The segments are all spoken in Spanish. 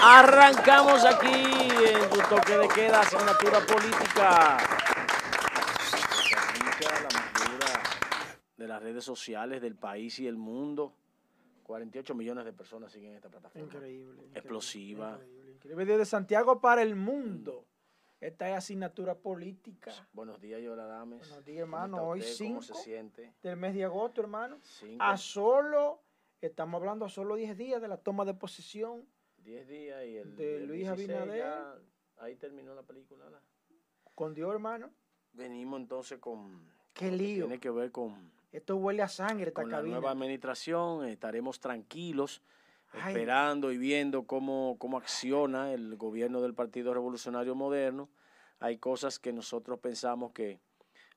Arrancamos aquí en tu toque de queda, asignatura política. de las redes sociales del país y el mundo. 48 millones de personas siguen esta plataforma. Increíble. Explosiva. Increíble, increíble. Desde Santiago para el mundo. Esta es asignatura política. Buenos días, Yola Dames. Buenos días, hermano. Hoy 5 siente? del mes de agosto, hermano. A solo, estamos hablando a solo 10 días de la toma de posición. 10 días y el de Luis Abinader. ahí terminó la película. Con Dios, hermano. Venimos entonces con... Qué lío. tiene que ver con... Esto huele a sangre, esta con la nueva administración estaremos tranquilos esperando y viendo cómo, cómo acciona el gobierno del Partido Revolucionario Moderno. Hay cosas que nosotros pensamos que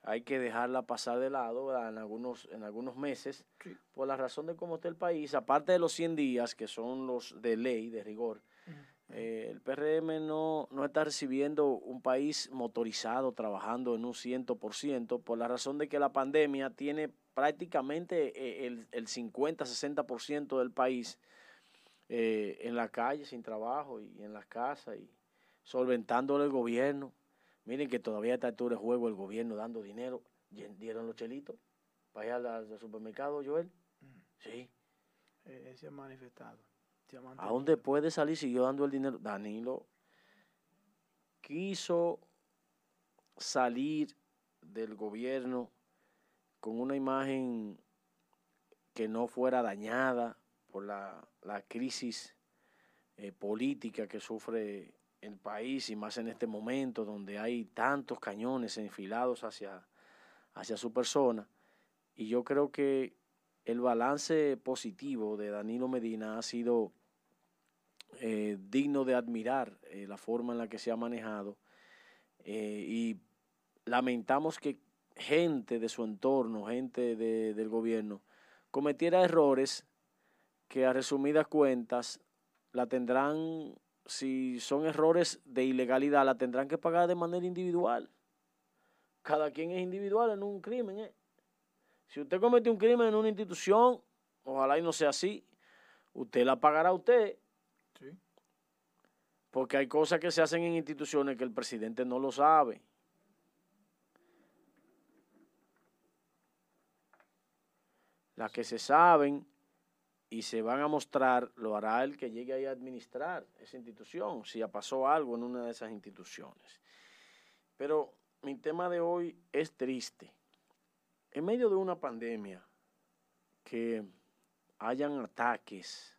hay que dejarla pasar de lado en algunos, en algunos meses, por la razón de cómo está el país, aparte de los 100 días, que son los de ley, de rigor, eh, el PRM no, no está recibiendo un país motorizado, trabajando en un 100%, por la razón de que la pandemia tiene prácticamente eh, el, el 50-60% del país eh, en la calle sin trabajo y en las casas y solventándole el gobierno. Miren que todavía está altura de juego el gobierno dando dinero. ¿Dieron los chelitos para ir al, supermercado, Joel? Mm. Sí. Eh, se ha manifestado. ¿A dónde puede salir siguió dando el dinero? Danilo quiso salir del gobierno con una imagen que no fuera dañada por la, crisis eh, política que sufre el país y más en este momento donde hay tantos cañones enfilados hacia, hacia su persona. Y yo creo que el balance positivo de Danilo Medina ha sido eh, digno de admirar eh, la forma en la que se ha manejado y lamentamos que gente de su entorno, gente del gobierno, cometiera errores que a resumidas cuentas la tendrán, si son errores de ilegalidad, la tendrán que pagar de manera individual. Cada quien es individual en un crimen. ¿eh? Si usted comete un crimen en una institución, ojalá y no sea así, usted la pagará usted. Sí. Porque hay cosas que se hacen en instituciones que el presidente no lo sabe. Las que se saben y se van a mostrar, lo hará el que llegue ahí a administrar esa institución, si ya pasó algo en una de esas instituciones. Pero mi tema de hoy es triste. En medio de una pandemia, que hayan ataques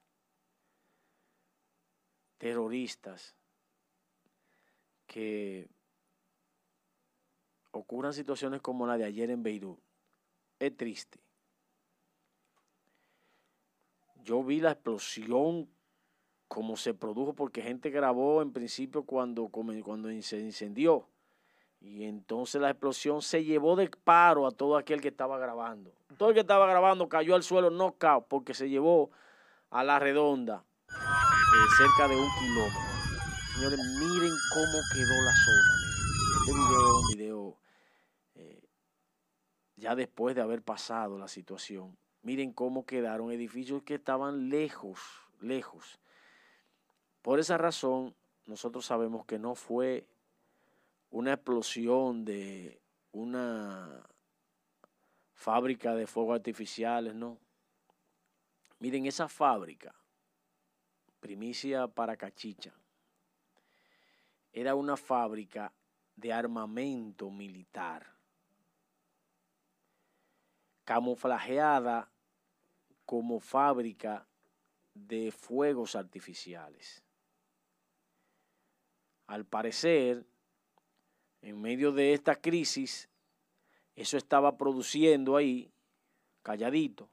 terroristas, que ocurran situaciones como la de ayer en Beirut, es triste yo vi la explosión como se produjo porque gente grabó en principio cuando, cuando se incendió. Y entonces la explosión se llevó de paro a todo aquel que estaba grabando. Todo el que estaba grabando cayó al suelo no cao porque se llevó a la redonda eh, cerca de un kilómetro. Señores, miren cómo quedó la zona. Este video es un video eh, ya después de haber pasado la situación. Miren cómo quedaron edificios que estaban lejos, lejos. Por esa razón, nosotros sabemos que no fue una explosión de una fábrica de fuegos artificiales, no. Miren, esa fábrica, primicia para Cachicha, era una fábrica de armamento militar, camuflajeada como fábrica de fuegos artificiales. Al parecer, en medio de esta crisis, eso estaba produciendo ahí, calladito,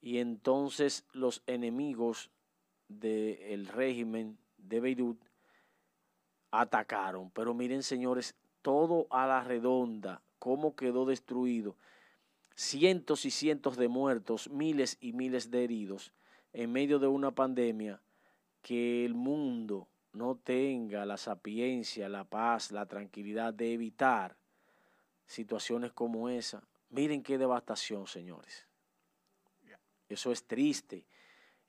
y entonces los enemigos del régimen de Beirut atacaron. Pero miren, señores, todo a la redonda, cómo quedó destruido cientos y cientos de muertos, miles y miles de heridos en medio de una pandemia, que el mundo no tenga la sapiencia, la paz, la tranquilidad de evitar situaciones como esa. Miren qué devastación, señores. Eso es triste,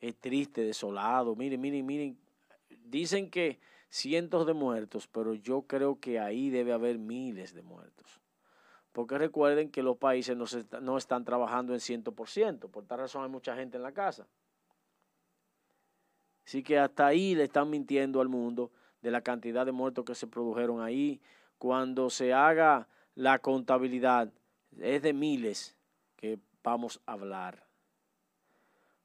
es triste, desolado. Miren, miren, miren. dicen que cientos de muertos, pero yo creo que ahí debe haber miles de muertos. Porque recuerden que los países no, están trabajando en 100%, por tal razón hay mucha gente en la casa. Así que hasta ahí le están mintiendo al mundo de la cantidad de muertos que se produjeron ahí. Cuando se haga la contabilidad, es de miles que vamos a hablar.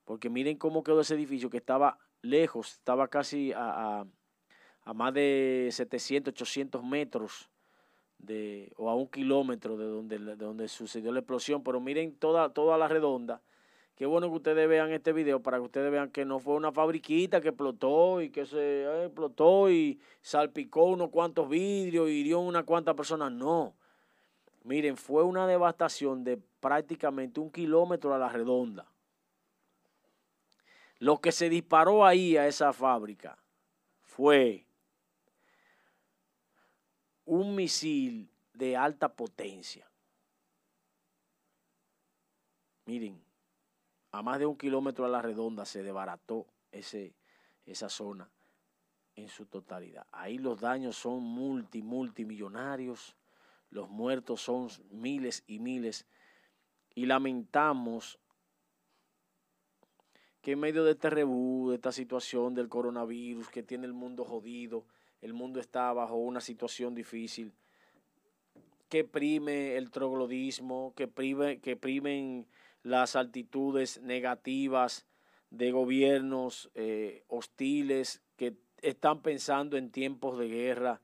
Porque miren cómo quedó ese edificio que estaba lejos, estaba casi a, más de 700, 800 metros de, o a un kilómetro de donde, de donde sucedió la explosión. Pero miren toda, toda la redonda. Qué bueno que ustedes vean este video para que ustedes vean que no fue una fabriquita que explotó y que se eh, explotó y salpicó unos cuantos vidrios y hirió unas cuantas personas. No. Miren, fue una devastación de prácticamente un kilómetro a la redonda. Lo que se disparó ahí a esa fábrica fue un misil de alta potencia. Miren, a más de un kilómetro a la redonda se desbarató ese, esa zona en su totalidad. Ahí los daños son multi, multimillonarios, los muertos son miles y miles, y lamentamos que en medio de este rebú, de esta situación del coronavirus que tiene el mundo jodido, el mundo está bajo una situación difícil, que prime el troglodismo, que, prime, primen las altitudes negativas de gobiernos eh, hostiles que están pensando en tiempos de guerra,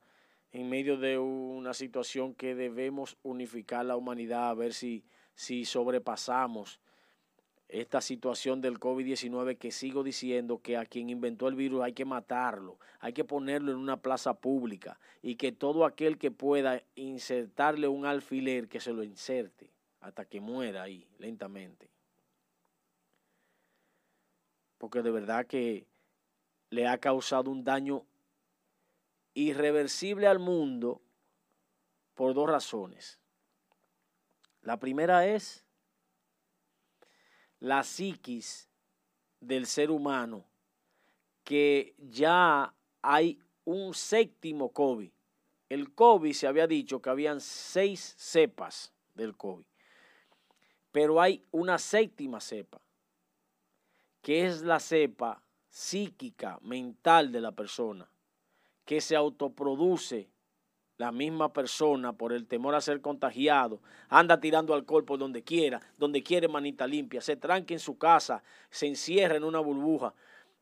en medio de una situación que debemos unificar la humanidad, a ver si, si sobrepasamos esta situación del COVID-19 que sigo diciendo que a quien inventó el virus hay que matarlo, hay que ponerlo en una plaza pública y que todo aquel que pueda insertarle un alfiler que se lo inserte hasta que muera ahí lentamente. Porque de verdad que le ha causado un daño irreversible al mundo por dos razones. La primera es la psiquis del ser humano, que ya hay un séptimo COVID. El COVID se había dicho que habían seis cepas del COVID, pero hay una séptima cepa, que es la cepa psíquica, mental de la persona, que se autoproduce la misma persona por el temor a ser contagiado, anda tirando alcohol por donde quiera, donde quiere manita limpia, se tranque en su casa, se encierra en una burbuja.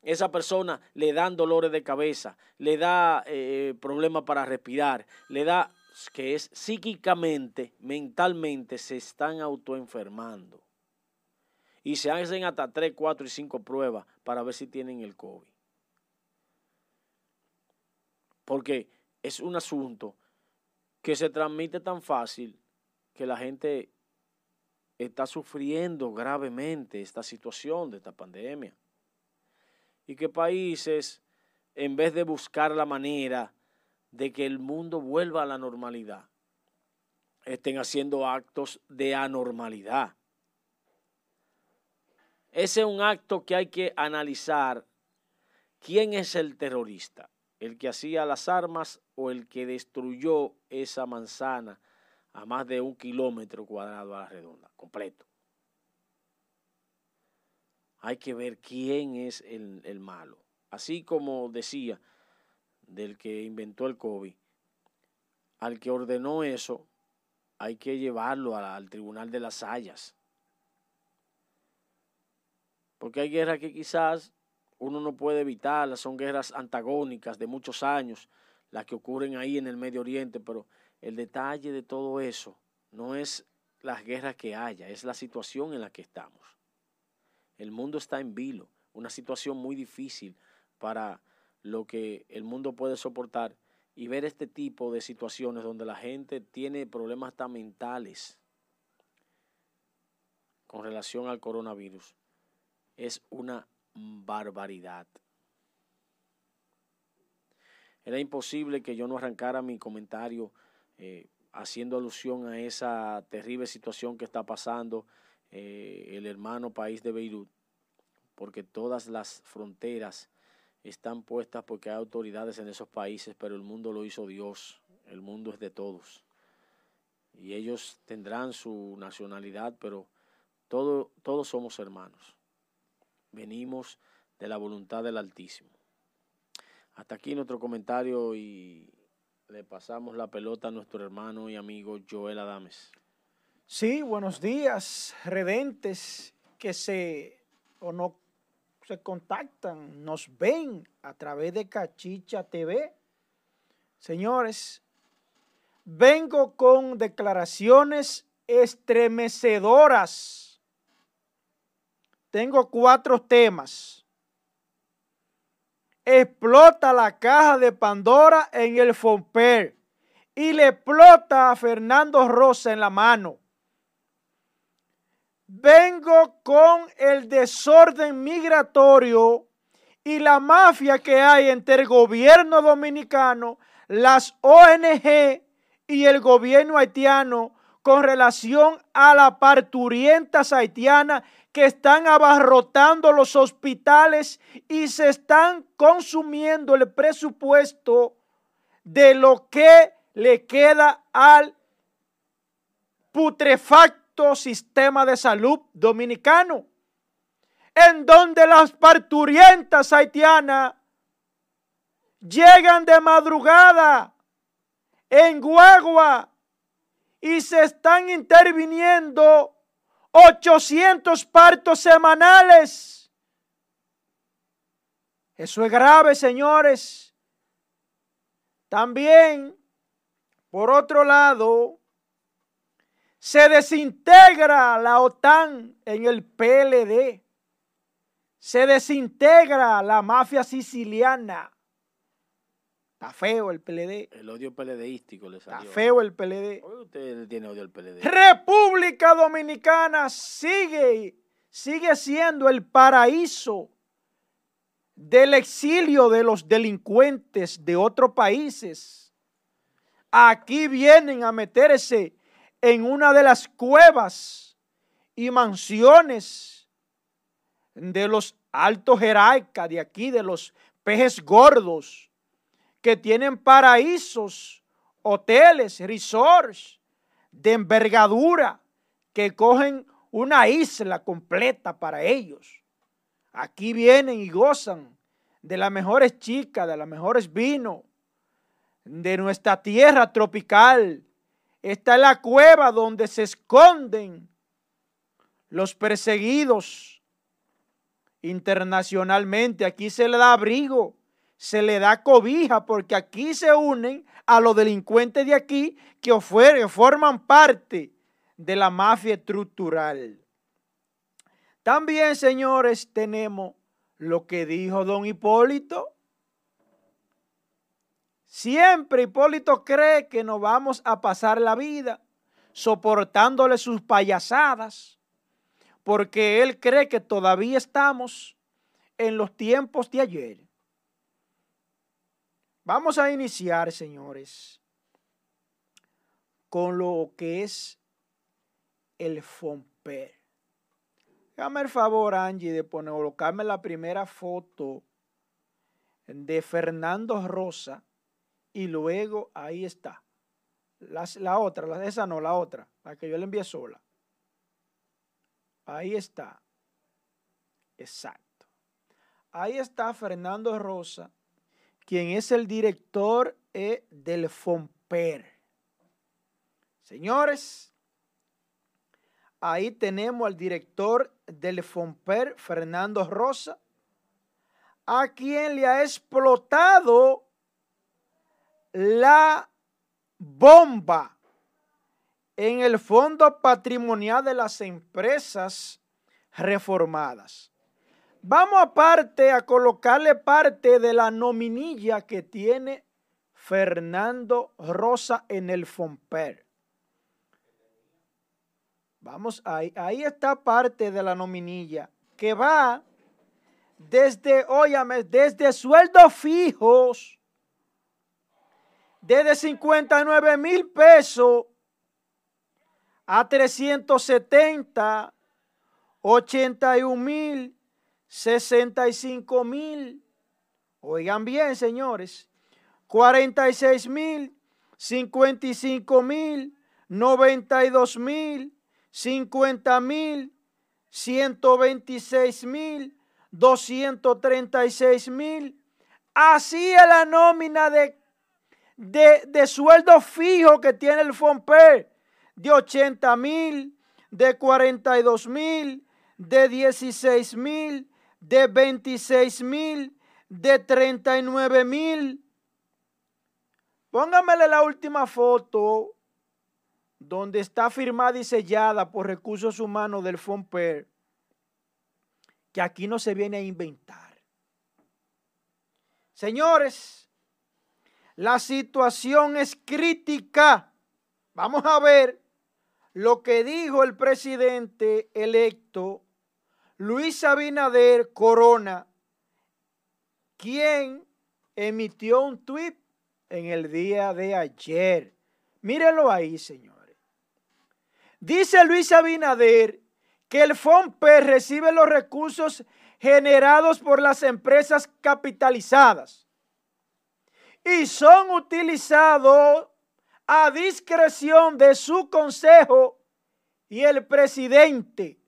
Esa persona le dan dolores de cabeza, le da eh, problemas para respirar, le da que es psíquicamente, mentalmente, se están autoenfermando. Y se hacen hasta 3, 4 y 5 pruebas para ver si tienen el COVID. Porque es un asunto que se transmite tan fácil que la gente está sufriendo gravemente esta situación de esta pandemia. Y que países, en vez de buscar la manera de que el mundo vuelva a la normalidad, estén haciendo actos de anormalidad. Ese es un acto que hay que analizar quién es el terrorista el que hacía las armas o el que destruyó esa manzana a más de un kilómetro cuadrado a la redonda, completo. Hay que ver quién es el, el malo. Así como decía del que inventó el COVID, al que ordenó eso, hay que llevarlo al tribunal de las Hayas. Porque hay guerras que quizás uno no puede evitarlas, son guerras antagónicas de muchos años, las que ocurren ahí en el Medio Oriente, pero el detalle de todo eso no es las guerras que haya, es la situación en la que estamos. El mundo está en vilo, una situación muy difícil para lo que el mundo puede soportar y ver este tipo de situaciones donde la gente tiene problemas tan mentales con relación al coronavirus es una barbaridad. Era imposible que yo no arrancara mi comentario eh, haciendo alusión a esa terrible situación que está pasando eh, el hermano país de Beirut, porque todas las fronteras están puestas porque hay autoridades en esos países, pero el mundo lo hizo Dios, el mundo es de todos. Y ellos tendrán su nacionalidad, pero todo, todos somos hermanos. Venimos de la voluntad del Altísimo. Hasta aquí nuestro comentario y le pasamos la pelota a nuestro hermano y amigo Joel Adames. Sí, buenos días, redentes que se o no se contactan, nos ven a través de Cachicha TV. Señores, vengo con declaraciones estremecedoras. Tengo cuatro temas. Explota la caja de Pandora en el Fomper y le explota a Fernando Rosa en la mano. Vengo con el desorden migratorio y la mafia que hay entre el gobierno dominicano, las ONG y el gobierno haitiano con relación a las parturientas haitianas que están abarrotando los hospitales y se están consumiendo el presupuesto de lo que le queda al putrefacto sistema de salud dominicano, en donde las parturientas haitianas llegan de madrugada en guagua y se están interviniendo 800 partos semanales. Eso es grave, señores. También, por otro lado, se desintegra la OTAN en el PLD. Se desintegra la mafia siciliana. Está feo el PLD. El odio PLDístico le salió. Está feo el PLD. Hoy usted tiene odio al PLD. República Dominicana sigue, sigue siendo el paraíso del exilio de los delincuentes de otros países. Aquí vienen a meterse en una de las cuevas y mansiones de los altos jerarcas de aquí, de los pejes gordos, que tienen paraísos, hoteles, resorts de envergadura, que cogen una isla completa para ellos. Aquí vienen y gozan de las mejores chicas, de los mejores vinos, de nuestra tierra tropical, esta es la cueva donde se esconden los perseguidos internacionalmente. Aquí se le da abrigo, se le da cobija, porque aquí se unen a los delincuentes de aquí que forman parte de la mafia estructural. También, señores, tenemos lo que dijo don Hipólito Siempre Hipólito cree que nos vamos a pasar la vida soportándole sus payasadas, porque él cree que todavía estamos en los tiempos de ayer. Vamos a iniciar, señores, con lo que es el FOMPER. Dame el favor, Angie, de poner, colocarme la primera foto de Fernando Rosa y luego ahí está. La, otra, la, esa no, la otra, la que yo le envié sola. Ahí está. Exacto. Ahí está Fernando Rosa, quien es el director eh, del FOMPER. Señores, ahí tenemos al director del FOMPER, Fernando Rosa, a quien le ha explotado la bomba en el fondo patrimonial de las empresas reformadas. Vamos aparte a colocarle parte de la nominilla que tiene Fernando Rosa en el FOMPER. Vamos, ahí, ahí está parte de la nominilla que va desde, óyame, desde sueldos fijos desde 59 mil pesos a 370, 81 mil, 65 mil, Oigan bien, señores. 46 mil, 55 mil, 92 mil, 50 mil, 126 mil, 236 mil. Así es la nómina de, de, de sueldo fijo que tiene el FOMPER, de 80 mil, de 42 mil, de 16 mil, de 26 mil, de 39 mil. Póngamele la última foto donde está firmada y sellada por recursos humanos del FOMPER, que aquí no se viene a inventar. Señores, la situación es crítica. Vamos a ver lo que dijo el presidente electo Luis Abinader Corona, quien emitió un tuit en el día de ayer. Mírenlo ahí, señores. Dice Luis Abinader que el FOMPE recibe los recursos generados por las empresas capitalizadas y son utilizados a discreción de su consejo y el presidente.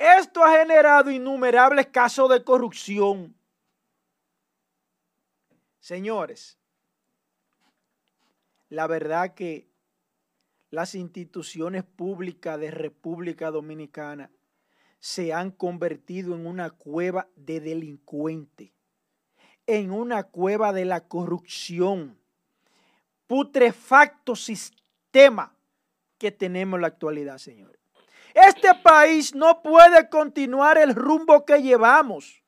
Esto ha generado innumerables casos de corrupción. Señores, la verdad que las instituciones públicas de República Dominicana se han convertido en una cueva de delincuentes, en una cueva de la corrupción putrefacto sistema que tenemos en la actualidad, señores. Este país no puede continuar el rumbo que llevamos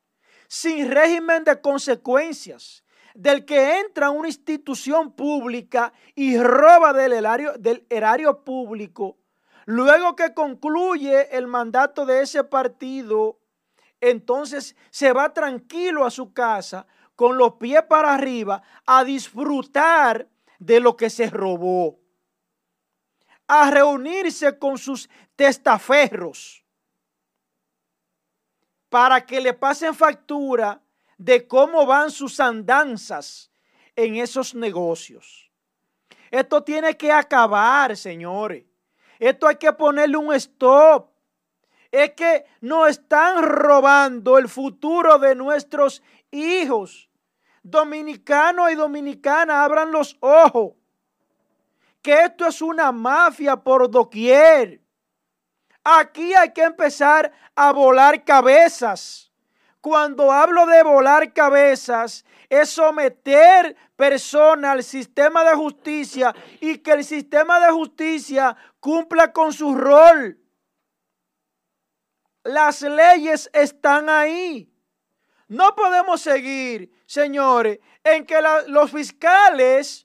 sin régimen de consecuencias del que entra una institución pública y roba del erario, del erario público. Luego que concluye el mandato de ese partido, entonces se va tranquilo a su casa con los pies para arriba a disfrutar de lo que se robó, a reunirse con sus testaferros para que le pasen factura de cómo van sus andanzas en esos negocios. Esto tiene que acabar, señores. Esto hay que ponerle un stop. Es que nos están robando el futuro de nuestros hijos. Dominicanos y dominicanas, abran los ojos. Que esto es una mafia por doquier. Aquí hay que empezar a volar cabezas. Cuando hablo de volar cabezas, es someter personas al sistema de justicia y que el sistema de justicia cumpla con su rol. Las leyes están ahí. No podemos seguir, señores, en que los fiscales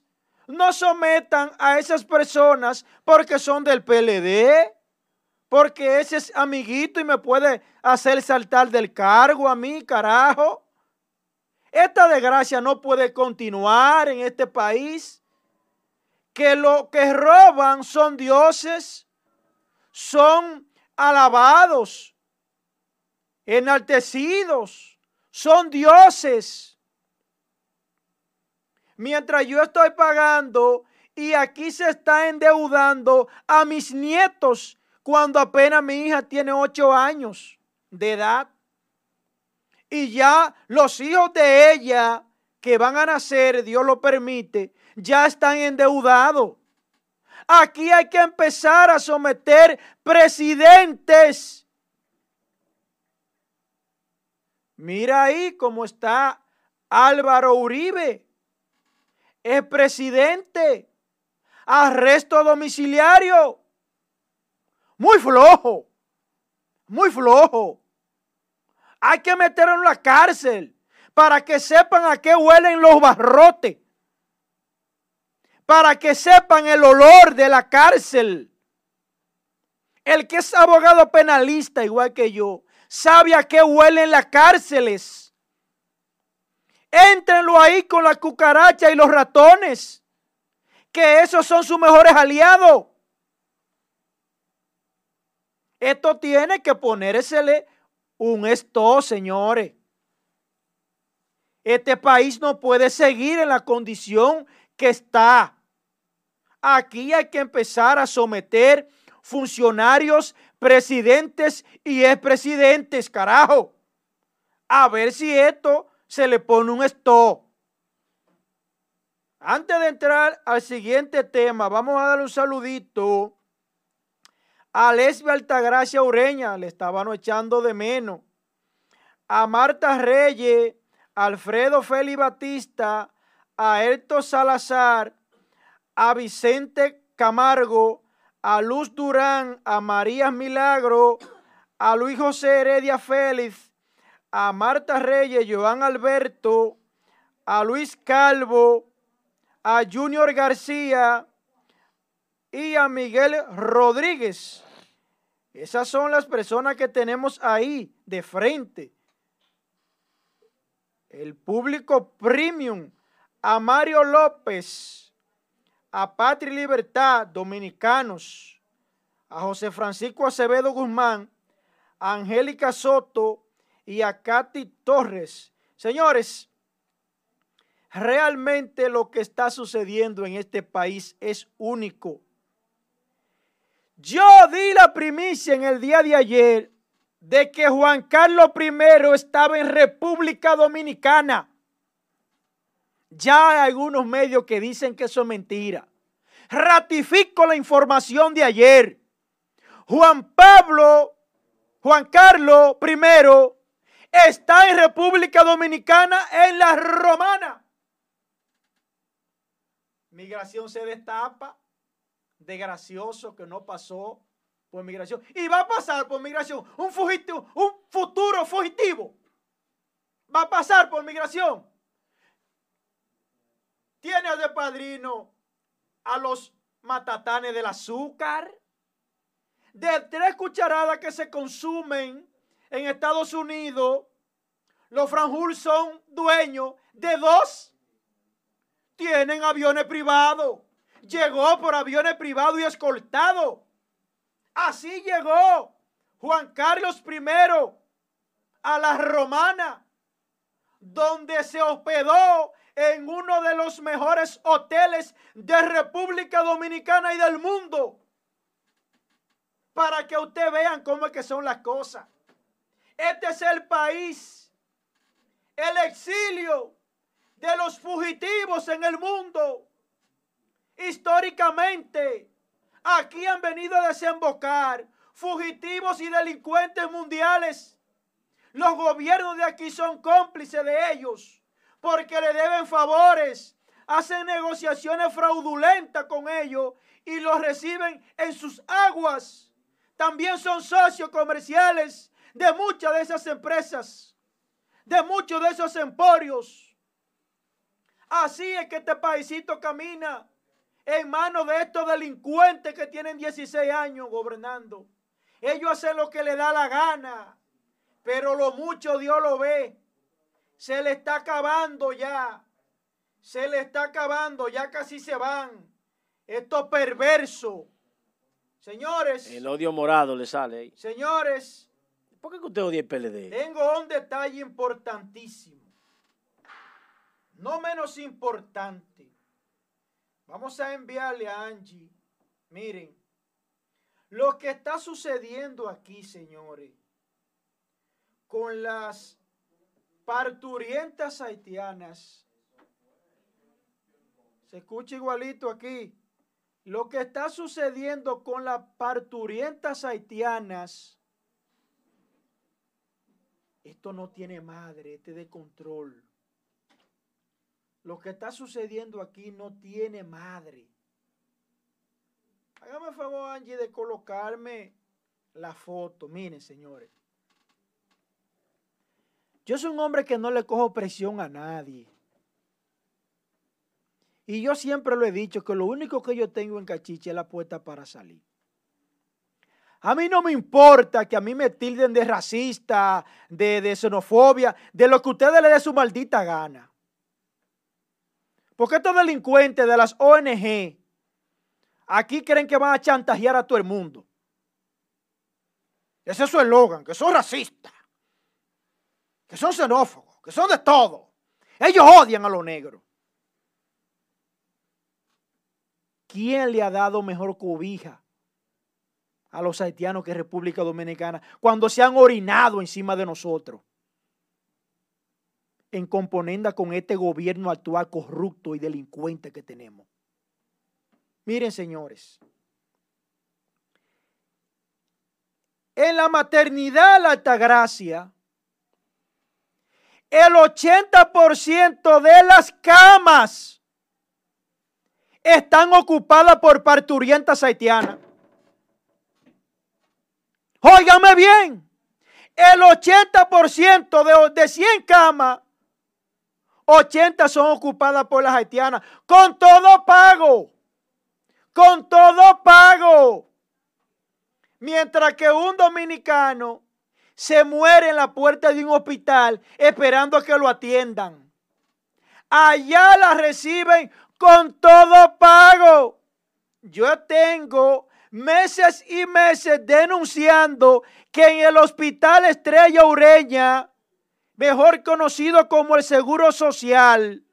no sometan a esas personas porque son del PLD, porque ese es amiguito y me puede hacer saltar del cargo a mí, carajo. Esta desgracia no puede continuar en este país. Que lo que roban son dioses, son alabados, enaltecidos son dioses. Mientras yo estoy pagando y aquí se está endeudando a mis nietos cuando apenas mi hija tiene ocho años de edad. Y ya los hijos de ella que van a nacer, Dios lo permite, ya están endeudados. Aquí hay que empezar a someter presidentes Mira ahí cómo está Álvaro Uribe. Es presidente. Arresto domiciliario. Muy flojo. Muy flojo. Hay que meterlo en la cárcel para que sepan a qué huelen los barrotes. Para que sepan el olor de la cárcel. El que es abogado penalista, igual que yo, sabe a qué huelen las cárceles. Éntrenlo ahí con la cucaracha y los ratones, que esos son sus mejores aliados. Esto tiene que ponérsele un esto, señores. Este país no puede seguir en la condición que está. Aquí hay que empezar a someter funcionarios, presidentes y expresidentes, carajo. A ver si esto se le pone un stop. Antes de entrar al siguiente tema, vamos a dar un saludito a Lesbia Altagracia Ureña, le estaban echando de menos. A Marta Reyes, Alfredo Félix Batista, a Erto Salazar, a Vicente Camargo, a Luz Durán, a María Milagro, a Luis José Heredia Félix, a Marta Reyes, Joan Alberto, a Luis Calvo, a Junior García y a Miguel Rodríguez. Esas son las personas que tenemos ahí de frente. El público premium, a Mario López, a Patri Libertad, dominicanos, a José Francisco Acevedo Guzmán, a Angélica Soto y a Katy Torres. Señores, realmente lo que está sucediendo en este país es único. Yo di la primicia en el día de ayer de que Juan Carlos I estaba en República Dominicana. Ya hay algunos medios que dicen que eso es mentira. Ratifico la información de ayer. Juan Pablo, Juan Carlos I está en República Dominicana en la Romana. Migración se destapa de gracioso que no pasó por migración. Y va a pasar por migración. Un fugitivo, un futuro fugitivo. Va a pasar por migración. Tiene de padrino a los matatanes del azúcar. De tres cucharadas que se consumen en Estados Unidos, los Franjul son dueños de dos. Tienen aviones privados. Llegó por aviones privados y escoltado. Así llegó Juan Carlos I a la Romana, donde se hospedó en uno de los mejores hoteles de República Dominicana y del mundo. Para que ustedes vean cómo es que son las cosas. Este es el país, el exilio de los fugitivos en el mundo. Históricamente, aquí han venido a desembocar fugitivos y delincuentes mundiales. Los gobiernos de aquí son cómplices de ellos porque le deben favores, hacen negociaciones fraudulentas con ellos y los reciben en sus aguas. También son socios comerciales de muchas de esas empresas, de muchos de esos emporios. Así es que este paisito camina en manos de estos delincuentes que tienen 16 años gobernando. Ellos hacen lo que les da la gana, pero lo mucho Dios lo ve. Se le está acabando ya. Se le está acabando, ya casi se van. Esto perverso. Señores. El odio morado le sale. Señores. ¿Por qué usted odia el PLD? Tengo un detalle importantísimo. No menos importante. Vamos a enviarle a Angie. Miren, lo que está sucediendo aquí, señores, con las parturientas haitianas. Se escucha igualito aquí. Lo que está sucediendo con las parturientas haitianas, esto no tiene madre, este de control. Lo que está sucediendo aquí no tiene madre. Hágame favor, Angie, de colocarme la foto. Miren, señores. Yo soy un hombre que no le cojo presión a nadie. Y yo siempre lo he dicho que lo único que yo tengo en cachiche es la puerta para salir. A mí no me importa que a mí me tilden de racista, de, de xenofobia, de lo que ustedes le dé su maldita gana. Porque estos delincuentes de las ONG aquí creen que van a chantajear a todo el mundo. Ese es su eslogan, que son racistas, que son xenófobos, que son de todo. Ellos odian a los negros. ¿Quién le ha dado mejor cobija a los haitianos que República Dominicana cuando se han orinado encima de nosotros? En componenda con este gobierno actual corrupto y delincuente que tenemos. Miren, señores. En la maternidad la Altagracia, el 80% de las camas están ocupadas por parturientas haitianas. Óigame bien, el 80% de, de 100 camas, 80 son ocupadas por las haitianas, con todo pago, con todo pago. Mientras que un dominicano se muere en la puerta de un hospital esperando a que lo atiendan. Allá la reciben con todo pago. Yo tengo meses y meses denunciando que en el hospital Estrella Ureña, mejor conocido como el Seguro Social,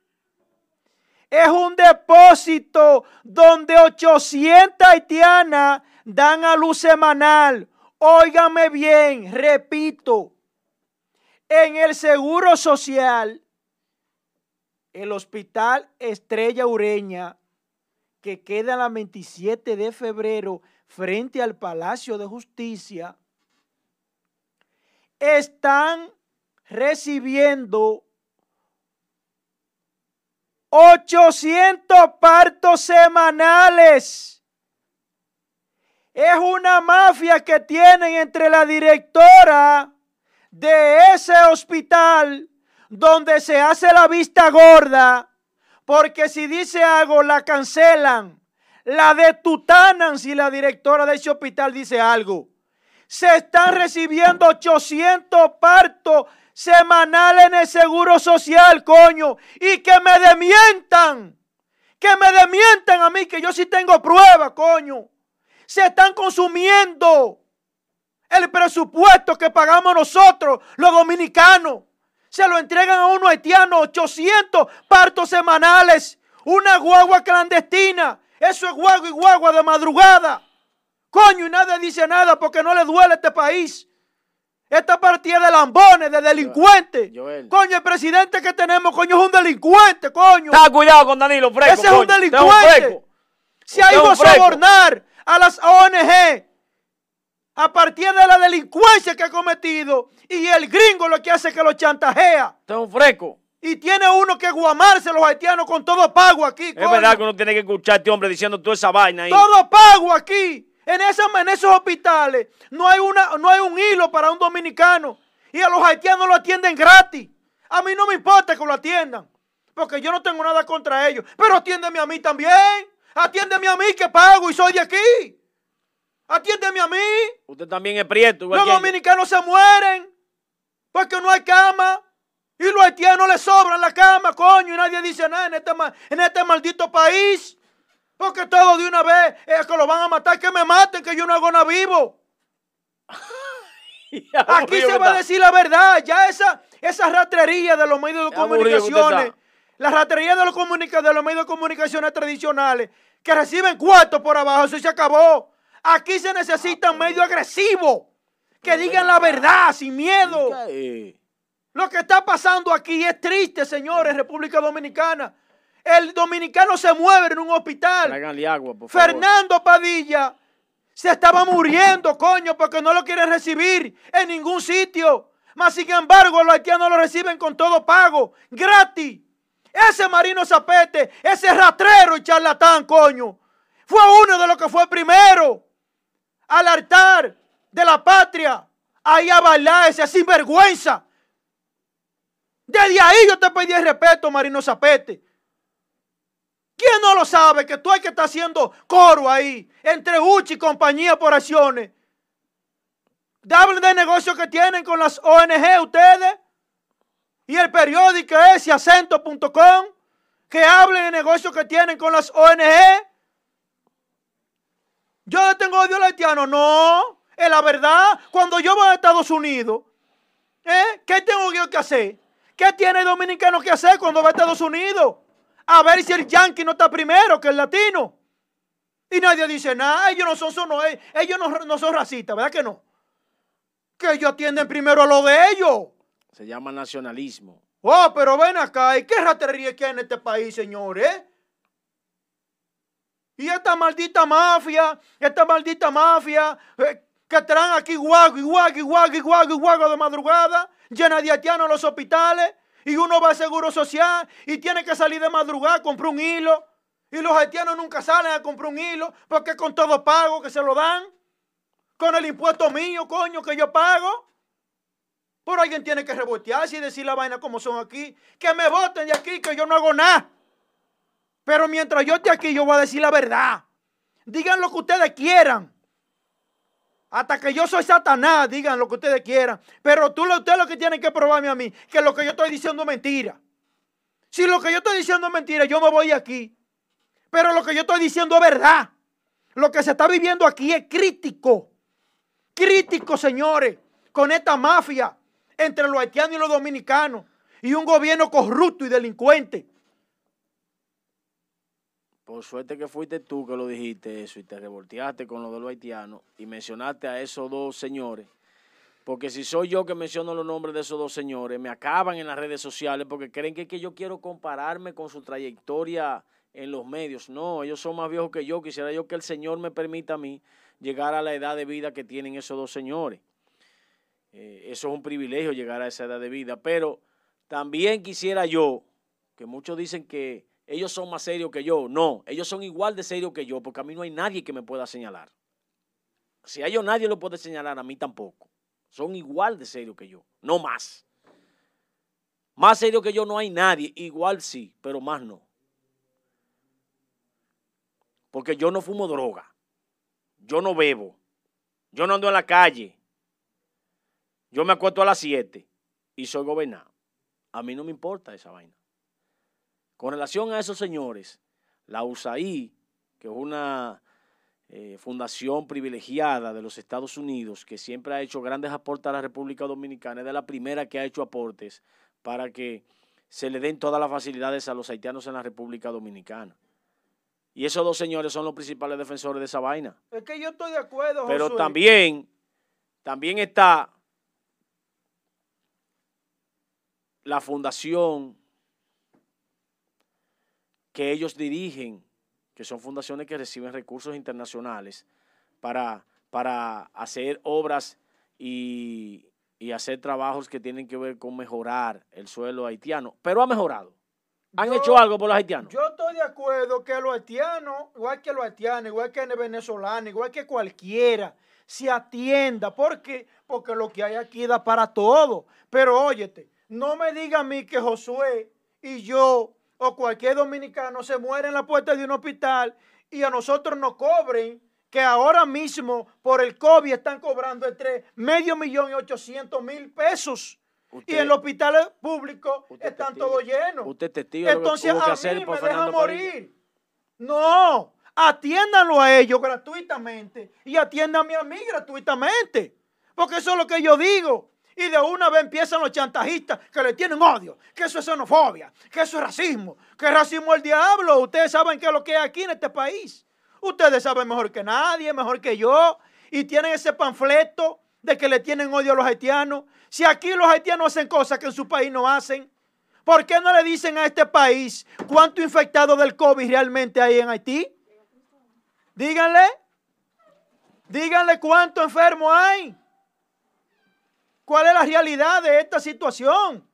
es un depósito donde 800 haitianas dan a luz semanal. Óigame bien, repito, en el Seguro Social, el Hospital Estrella Ureña, que queda la 27 de febrero frente al Palacio de Justicia, están recibiendo 800 partos semanales. Es una mafia que tienen entre la directora de ese hospital donde se hace la vista gorda, porque si dice algo la cancelan, la detutanan si la directora de ese hospital dice algo. Se están recibiendo 800 partos semanales en el Seguro Social, coño, y que me demientan, que me demientan a mí, que yo sí tengo pruebas, coño se están consumiendo el presupuesto que pagamos nosotros, los dominicanos. Se lo entregan a uno haitiano, 800 partos semanales, una guagua clandestina. Eso es guagua y guagua de madrugada. Coño, y nadie dice nada porque no le duele a este país. Esta partida de lambones, de delincuentes. Coño, el presidente que tenemos, coño, es un delincuente, coño. Está cuidado con Danilo Fresco. Ese es un delincuente. Se ha ido a sobornar a las ONG a partir de la delincuencia que ha cometido y el gringo lo que hace es que lo chantajea. Está un fresco. Y tiene uno que guamarse los haitianos con todo pago aquí. Es verdad que uno tiene que escuchar a este hombre diciendo toda esa vaina ahí. Todo pago aquí. En, en esos hospitales no hay, una, no hay un hilo para un dominicano. Y a los haitianos lo atienden gratis. A mí no me importa que lo atiendan. Porque yo no tengo nada contra ellos. Pero atiéndeme a mí también. Atiéndeme a mí que pago y soy de aquí. Atiéndeme a mí. Usted también es prieto. Los dominicanos se mueren porque no hay cama. Y los haitianos les sobran la cama, coño, y nadie dice nada en este, en este maldito país. Porque todo de una vez es que lo van a matar, que me maten, que yo no hago nada vivo. Aquí se va a decir la verdad. Ya esa, esa ratrería de los medios de comunicaciones, la ratrería de los, de los medios de comunicaciones tradicionales, que reciben cuartos por abajo, eso se acabó. Aquí se necesita un medio agresivo, que digan la verdad sin miedo. Lo que está pasando aquí es triste, señores, República Dominicana. El dominicano se mueve en un hospital. Agua, por Fernando Padilla se estaba muriendo, coño, porque no lo quieren recibir en ningún sitio. Mas, sin embargo, los haitianos lo reciben con todo pago, gratis. Ese Marino Zapete, ese ratrero y charlatán, coño, fue uno de los que fue primero al altar de la patria, ahí a bailar ese sinvergüenza. Desde ahí yo te pedí el respeto, Marino Zapete. ¿Quién no lo sabe que tú hay que estar haciendo coro ahí entre Uchi y compañía por acciones? Hablen de negocios que tienen con las ONG ustedes y el periódico es acento.com que hablen de negocios que tienen con las ONG. Yo tengo odio al haitiano, no. Es la verdad. Cuando yo voy a Estados Unidos, ¿eh? ¿qué tengo yo que hacer? ¿Qué tiene el dominicano que hacer cuando va a Estados Unidos? A ver si el yankee no está primero que el latino. Y nadie dice nada, ellos no son, son no, ellos no, no son racistas, ¿verdad que no? Que ellos atienden primero a lo de ellos. Se llama nacionalismo. Oh, pero ven acá, ¿y qué ratería que hay en este país, señores? Y esta maldita mafia, esta maldita mafia, eh, que traen aquí guago y guago y guago y guago y guago de madrugada, llena de haitianos los hospitales, y uno va al seguro social y tiene que salir de madrugada a comprar un hilo, y los haitianos nunca salen a comprar un hilo, porque con todo pago que se lo dan, con el impuesto mío, coño, que yo pago. Por alguien tiene que rebotearse y decir la vaina como son aquí. Que me voten de aquí, que yo no hago nada. Pero mientras yo esté aquí, yo voy a decir la verdad. Digan lo que ustedes quieran. Hasta que yo soy Satanás, digan lo que ustedes quieran. Pero tú, ustedes lo que tienen que probarme a mí, que lo que yo estoy diciendo es mentira. Si lo que yo estoy diciendo es mentira, yo me voy aquí. Pero lo que yo estoy diciendo es verdad. Lo que se está viviendo aquí es crítico. Crítico, señores, con esta mafia entre los haitianos y los dominicanos. Y un gobierno corrupto y delincuente. Por suerte que fuiste tú que lo dijiste eso y te revolteaste con lo de los haitianos y mencionaste a esos dos señores. Porque si soy yo que menciono los nombres de esos dos señores, me acaban en las redes sociales porque creen que, que yo quiero compararme con su trayectoria en los medios. No, ellos son más viejos que yo. Quisiera yo que el Señor me permita a mí llegar a la edad de vida que tienen esos dos señores. Eh, eso es un privilegio llegar a esa edad de vida. Pero también quisiera yo, que muchos dicen que ellos son más serios que yo. No, ellos son igual de serios que yo, porque a mí no hay nadie que me pueda señalar. Si a ellos nadie lo puede señalar, a mí tampoco. Son igual de serios que yo, no más. Más serio que yo no hay nadie, igual sí, pero más no. Porque yo no fumo droga, yo no bebo, yo no ando en la calle, yo me acuesto a las 7 y soy gobernado. A mí no me importa esa vaina. Con relación a esos señores, la USAID, que es una eh, fundación privilegiada de los Estados Unidos, que siempre ha hecho grandes aportes a la República Dominicana, es de la primera que ha hecho aportes para que se le den todas las facilidades a los haitianos en la República Dominicana. Y esos dos señores son los principales defensores de esa vaina. Es que yo estoy de acuerdo. Pero también, también está la fundación que ellos dirigen, que son fundaciones que reciben recursos internacionales para, para hacer obras y, hacer trabajos que tienen que ver con mejorar el suelo haitiano. Pero ha mejorado. ¿Han hecho algo por los haitianos? Yo estoy de acuerdo que los haitianos, igual que los haitianos, igual que el venezolano, igual que cualquiera, se atienda. ¿Por qué? Porque lo que hay aquí da para todo. Pero óyete, no me diga a mí que Josué y yo o cualquier dominicano se muere en la puerta de un hospital y a nosotros nos cobren, que ahora mismo por el COVID están cobrando entre medio millón y ochocientos mil pesos. y en los hospitales públicos están todos llenos. Usted testigo Entonces a mí me dejan morir. No, atiéndanlo a ellos gratuitamente y atiéndanme a mí gratuitamente. Porque eso es lo que yo digo. Y de una vez empiezan los chantajistas que le tienen odio, que eso es xenofobia, que eso es racismo, que racismo es el diablo. Ustedes saben qué es lo que hay aquí en este país. Ustedes saben mejor que nadie, mejor que yo. Y tienen ese panfleto de que le tienen odio a los haitianos. Si aquí los haitianos hacen cosas que en su país no hacen, ¿por qué no le dicen a este país cuánto infectado del COVID realmente hay en Haití? Díganle. Díganle cuánto enfermo hay. ¿Cuál es la realidad de esta situación?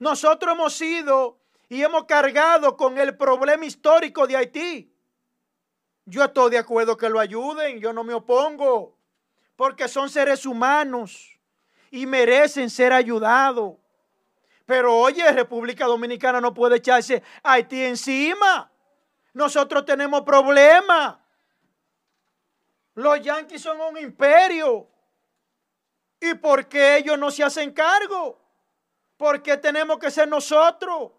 Nosotros hemos sido y hemos cargado con el problema histórico de Haití. Yo estoy de acuerdo que lo ayuden, yo no me opongo, porque son seres humanos y merecen ser ayudados. Pero oye, República Dominicana no puede echarse Haití encima. Nosotros tenemos problemas. Los yanquis son un imperio. ¿Y por qué ellos no se hacen cargo? ¿Por qué tenemos que ser nosotros?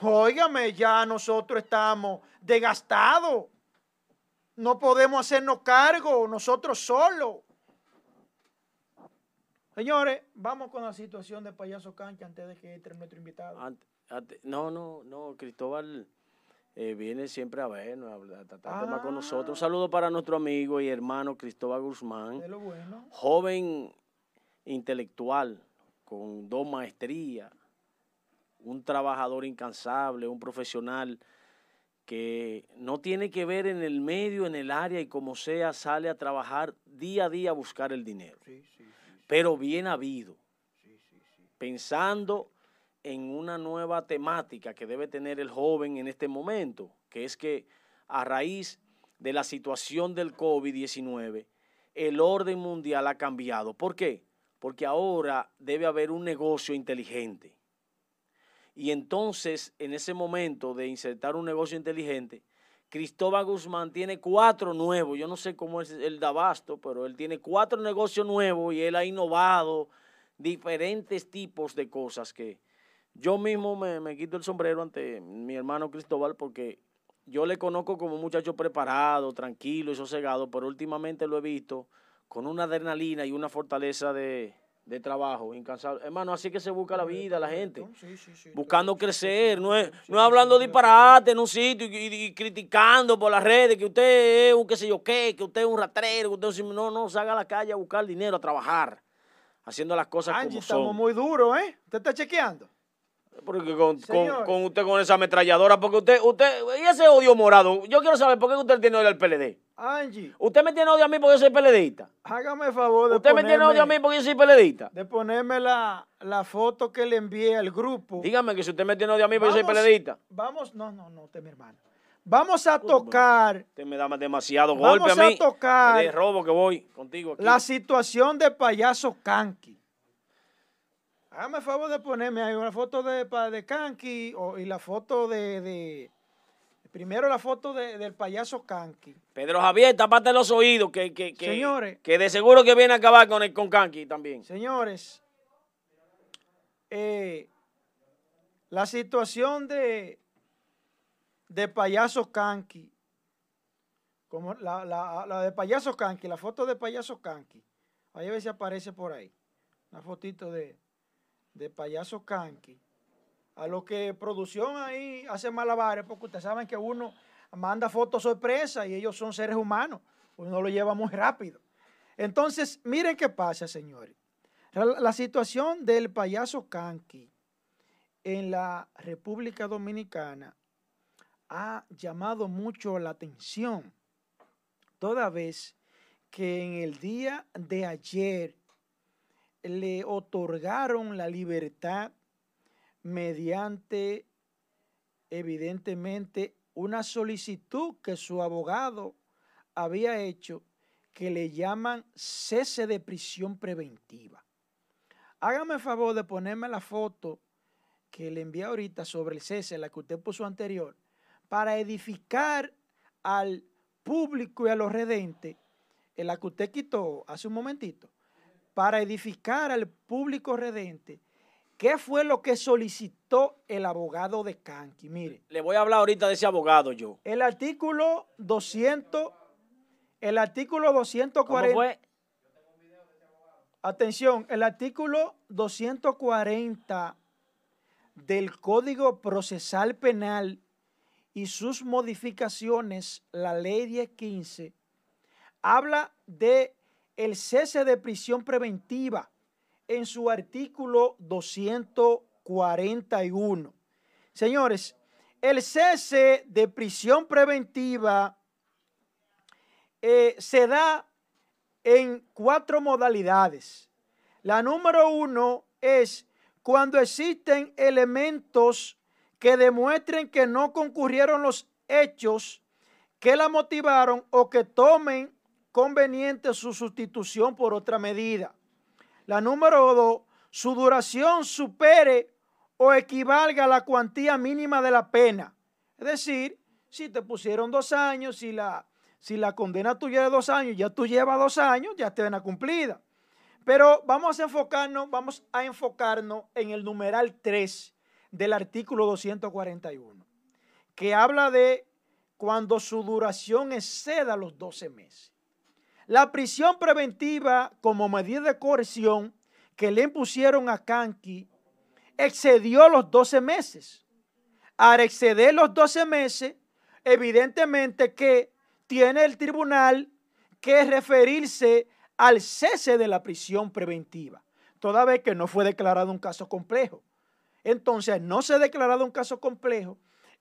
Óigame, ya nosotros estamos desgastados. No podemos hacernos cargo nosotros solos. Señores, vamos con la situación de Payaso Cancha antes de que entre nuestro invitado. No, no, no, Cristóbal eh, viene siempre a vernos, a, tratar temas con nosotros. Un Ah. saludo para nuestro amigo y hermano Cristóbal Guzmán, De lo bueno. joven intelectual con dos maestrías, un trabajador incansable, un profesional que no tiene que ver en el medio, en el área y como sea, sale a trabajar día a día a buscar el dinero. Sí, sí, sí, Pero bien habido, sí, sí, sí. pensando en una nueva temática que debe tener el joven en este momento, que es que a raíz de la situación del COVID-19, el orden mundial ha cambiado. ¿Por qué? Porque ahora debe haber un negocio inteligente. Y entonces, en ese momento de insertar un negocio inteligente, Cristóbal Guzmán tiene cuatro nuevos. Yo no sé cómo es el de Abasto, pero él tiene cuatro negocios nuevos y él ha innovado diferentes tipos de cosas que yo mismo me, me quito el sombrero ante mi hermano Cristóbal porque yo le conozco como un muchacho preparado, tranquilo y sosegado, pero últimamente lo he visto con una adrenalina y una fortaleza de, de trabajo incansable. Hermano, así que se busca la vida, la gente Sí, sí, sí, buscando crecer, no es, no es hablando disparate en un sitio y, y- y criticando por las redes que usted es un qué sé yo qué, que usted es un ratrero, que usted es un... No, no, salga a la calle a buscar dinero, a trabajar, haciendo las cosas Angie, como estamos son. muy duros, ¿eh? ¿Usted está chequeando? Porque con, con, con usted con esa ametralladora, porque usted, usted, y ese odio morado, yo quiero saber por qué usted tiene odio al PLD. Angie, Usted me tiene odio a mí porque yo soy PLDista. hágame el favor de Usted me tiene odio a mí ponerme, porque yo soy PLDista. de ponerme la, la foto que le envié al grupo. Dígame que si usted me tiene odio a mí porque yo soy Vamos- PLDista. Vamos, no, no, no, usted mi hermano. Vamos a tocar Usted me da demasiado Vamos golpe a a mí. tocar de robo que voy contigo aquí. la situación de payaso Kanki. Hágame favor de ponerme ahí una foto de, de Kanki o- y la foto de, de- primero la foto de- del payaso Kanki. Pedro Javier, tapate los oídos, que, que, que, Señores. que de seguro que viene a acabar con el con Kanki también. Señores, eh, la situación de, de payaso Kanki, como la, la- la de payaso Kanki, la foto de payaso Kanki, ahí a ver si aparece por ahí, una fotito de, de payaso Kanki. A lo que producción ahí hace malabares, porque ustedes saben que uno manda fotos sorpresa y ellos son seres humanos, uno lo lleva muy rápido. Entonces, miren qué pasa, señores. La, situación del payaso Kanki en la República Dominicana ha llamado mucho la atención, toda vez que en el día de ayer le otorgaron la libertad mediante, evidentemente, una solicitud que su abogado había hecho que le llaman cese de prisión preventiva. Hágame el favor de ponerme la foto que le envié ahorita sobre el cese, la que usted puso anterior, para edificar al público y a los redentes, en la que usted quitó hace un momentito, para edificar al público redente, ¿qué fue lo que solicitó el abogado de Kanki? Mire, Le voy a hablar ahorita de ese abogado yo. el artículo 200, el artículo ¿Cómo 240, fue? atención, el artículo 240 del Código Procesal Penal y sus modificaciones, la ley 1015, habla de el cese de prisión preventiva en su artículo 241. Señores, el cese de prisión preventiva eh, se da en cuatro modalidades. La número uno es cuando existen elementos que demuestren que no concurrieron los hechos que la motivaron o que tomen conveniente su sustitución por otra medida. La número dos, su duración supere o equivalga a la cuantía mínima de la pena. Es decir, si te pusieron dos años, si la, si la condena tuya de dos años, ya tú llevas dos años, ya te ven cumplida. Pero vamos a enfocarnos, vamos a enfocarnos en el numeral 3 del artículo 241, que habla de cuando su duración exceda los 12 meses. La prisión preventiva como medida de coerción que le impusieron a Kanki excedió los 12 meses. Al exceder los 12 meses, evidentemente que tiene el tribunal que referirse al cese de la prisión preventiva, toda vez que no fue declarado un caso complejo. Entonces, no se ha declarado un caso complejo,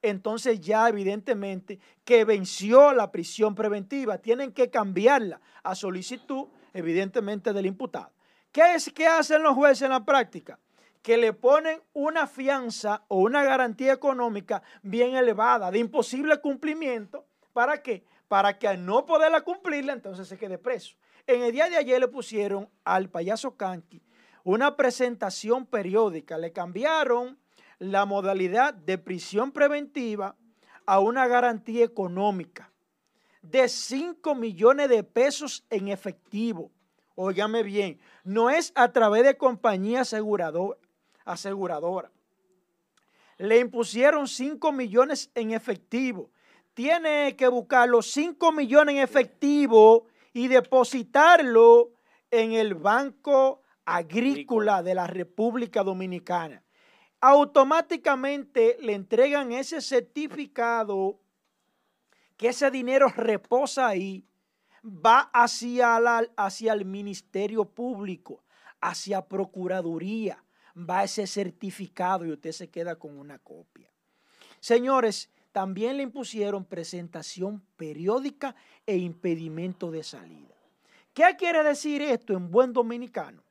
entonces ya evidentemente que venció la prisión preventiva, tienen que cambiarla a solicitud evidentemente del imputado. ¿Qué, es, qué hacen los jueces en la práctica? Que le ponen una fianza o una garantía económica bien elevada, de imposible cumplimiento. ¿Para qué? Para que al no poderla cumplirla, entonces se quede preso. En el día de ayer le pusieron al payaso Kanki una presentación periódica, le cambiaron la modalidad de prisión preventiva a una garantía económica de 5 millones de pesos en efectivo. Óigame bien, no es a través de compañía aseguradora. aseguradora. Le impusieron 5 millones en efectivo. Tiene que buscar los 5 millones en efectivo y depositarlo en el Banco Agrícola de la República Dominicana automáticamente le entregan ese certificado que ese dinero reposa ahí, va hacia, hacia el Ministerio Público, hacia Procuraduría, va ese certificado y usted se queda con una copia. Señores, también le impusieron presentación periódica e impedimento de salida. ¿Qué quiere decir esto en buen dominicano?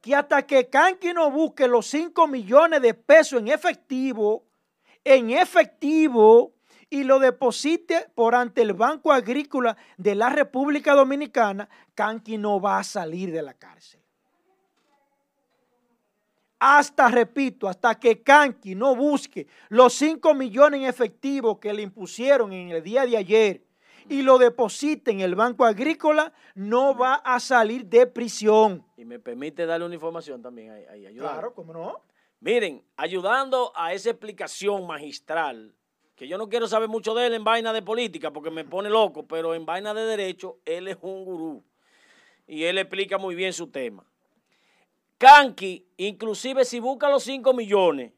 Que hasta que Kanki no busque los 5 millones de pesos en efectivo, en efectivo, y lo deposite por ante el Banco Agrícola de la República Dominicana, Kanki no va a salir de la cárcel. Hasta, repito, hasta que Kanki no busque los 5 millones en efectivo que le impusieron en el día de ayer y lo deposite en el Banco Agrícola, no va a salir de prisión. Y me permite darle una información también ahí, Claro, ¿cómo no? Miren, ayudando a esa explicación magistral, que yo no quiero saber mucho de él en vaina de política porque me pone loco, pero en vaina de derecho, él es un gurú y él explica muy bien su tema. Kanki, inclusive si busca los 5 millones,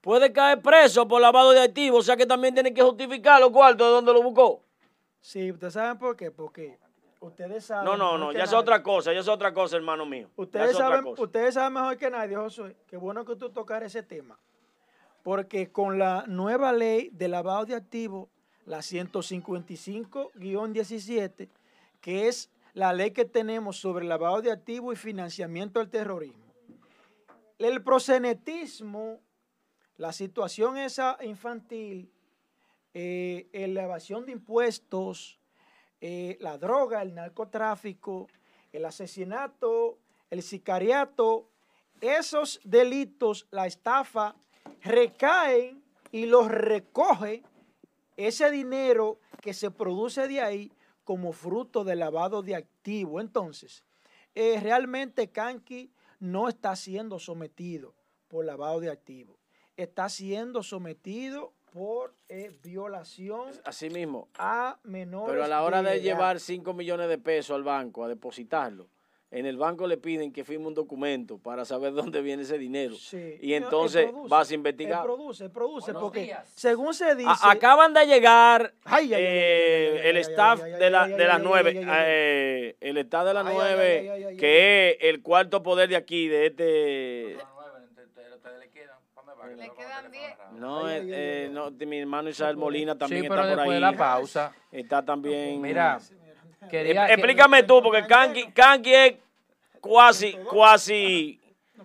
puede caer preso por lavado de activos, o sea que también tiene que justificar los cuartos de donde lo buscó. Sí, ¿ustedes saben por qué? Porque ustedes saben... No, no, no, ya es otra cosa, ya es otra cosa, hermano mío. Ustedes saben, ustedes saben mejor que nadie, Josué, qué bueno que tú tocar ese tema. Porque con la nueva ley de lavado de activos, la 155-17, que es la ley que tenemos sobre lavado de activos y financiamiento del terrorismo, el prosenetismo la situación esa infantil, eh, la evasión de impuestos, eh, la droga, el narcotráfico, el asesinato, el sicariato, esos delitos, la estafa, recaen y los recoge ese dinero que se produce de ahí como fruto del lavado de activo. Entonces, eh, realmente Kanki no está siendo sometido por lavado de activos está siendo sometido por eh, violación Así mismo. a menores. Pero a la hora de, llevar 5 millones de pesos al banco a depositarlo, en el banco le piden que firme un documento para saber dónde viene ese dinero. Y entonces vas a investigar. produce, produce, porque según se dice... acaban de llegar el staff de, la, de las nueve, el staff de las nueve, que es el cuarto poder de aquí, de este le quedan 10. No, eh, eh, no, mi hermano Isabel Molina también sí, pero está por ahí. De la pausa. Está también. Mira, quería, explícame tú, porque Kanki, Kanki es cuasi, cuasi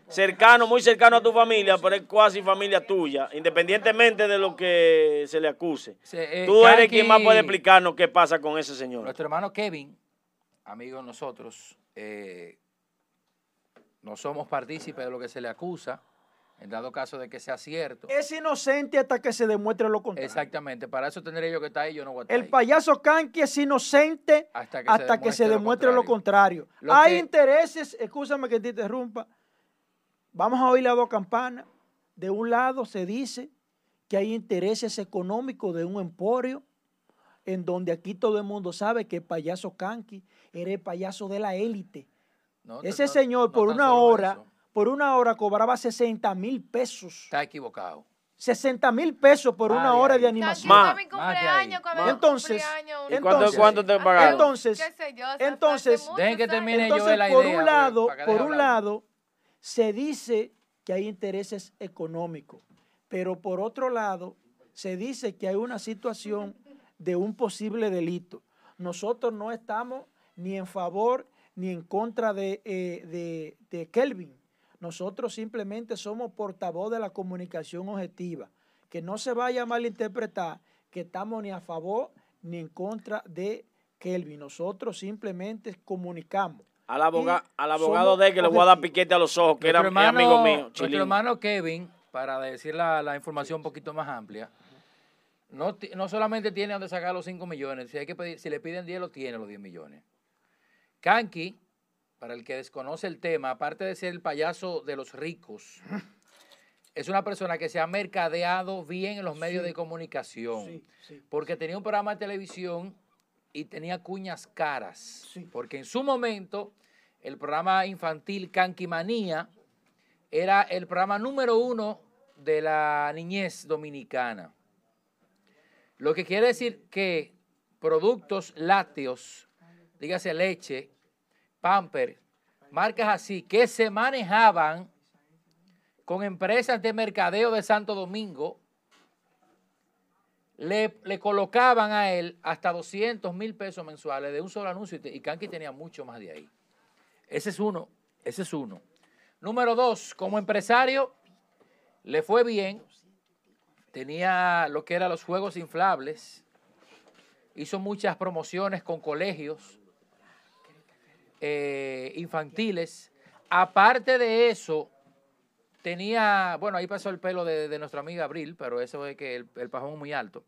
cercano, muy cercano a tu familia, pero es cuasi familia tuya, independientemente de lo que se le acuse. Eh, tú eres quien más puede explicarnos qué pasa con ese señor. Nuestro hermano Kevin, amigo de nosotros, no somos partícipes de lo que se le acusa en dado caso de que sea cierto. Es inocente hasta que se demuestre lo contrario. Exactamente, para eso tendré yo que estar ahí, yo no voy a estar El payaso Kanki es inocente hasta que, se, demuestre lo contrario. Hay intereses, escúchame que te interrumpa, vamos a oír las dos campanas. De un lado se dice que hay intereses económicos de un emporio, en donde aquí todo el mundo sabe que el payaso Kanki era el payaso de la élite No, Ese no- señor no por una hora, eso. Por una hora cobraba 60 mil pesos. Está equivocado. 60 mil pesos por Más una de hora de animación. Mi cumpleaños, yo Entonces, cumpleaños, ¿Y uno- cuánto, Entonces- cuánto te pagaron? Entonces, qué sé yo, entonces- Dejen que termine años. yo Entonces, la por idea, un porque- lado, por un hablar. lado, se dice que hay intereses económicos, pero por otro lado, se dice que hay una situación de un posible delito. Nosotros no estamos ni en favor ni en contra de, eh, de, de Kelvin. Nosotros simplemente somos portavoz de la comunicación objetiva. Que no se vaya a malinterpretar que estamos ni a favor ni en contra de Kelvin. Nosotros simplemente comunicamos. Al, aboga- al abogado de él que le voy a dar piquete a los ojos, que era Nuestro mi amigo mío, nuestro Chilín. hermano Kevin, para decir la, la información un poquito más amplia, no, no solamente tiene donde sacar los 5 millones, si, hay que pedir, si le piden 10, lo tiene los 10 millones. Kanki, para el que desconoce el tema, aparte de ser el payaso de los ricos, es una persona que se ha mercadeado bien en los medios de comunicación, Sí, sí. porque tenía un programa de televisión y tenía cuñas caras, porque en su momento el programa infantil Kanki Manía era el programa número uno de la niñez dominicana. Lo que quiere decir que productos lácteos, dígase leche, pamper, marcas así, que se manejaban con empresas de mercadeo de Santo Domingo, le, le colocaban a él hasta 200 mil pesos mensuales de un solo anuncio y, y Kanki tenía mucho más de ahí. Ese es uno, ese es uno. Número dos, como empresario, le fue bien, tenía lo que eran los juegos inflables, hizo muchas promociones con colegios eh, infantiles. Aparte de eso, tenía, bueno, ahí pasó el pelo de, de nuestra amiga Abril, pero eso es que el, el pajón es muy alto.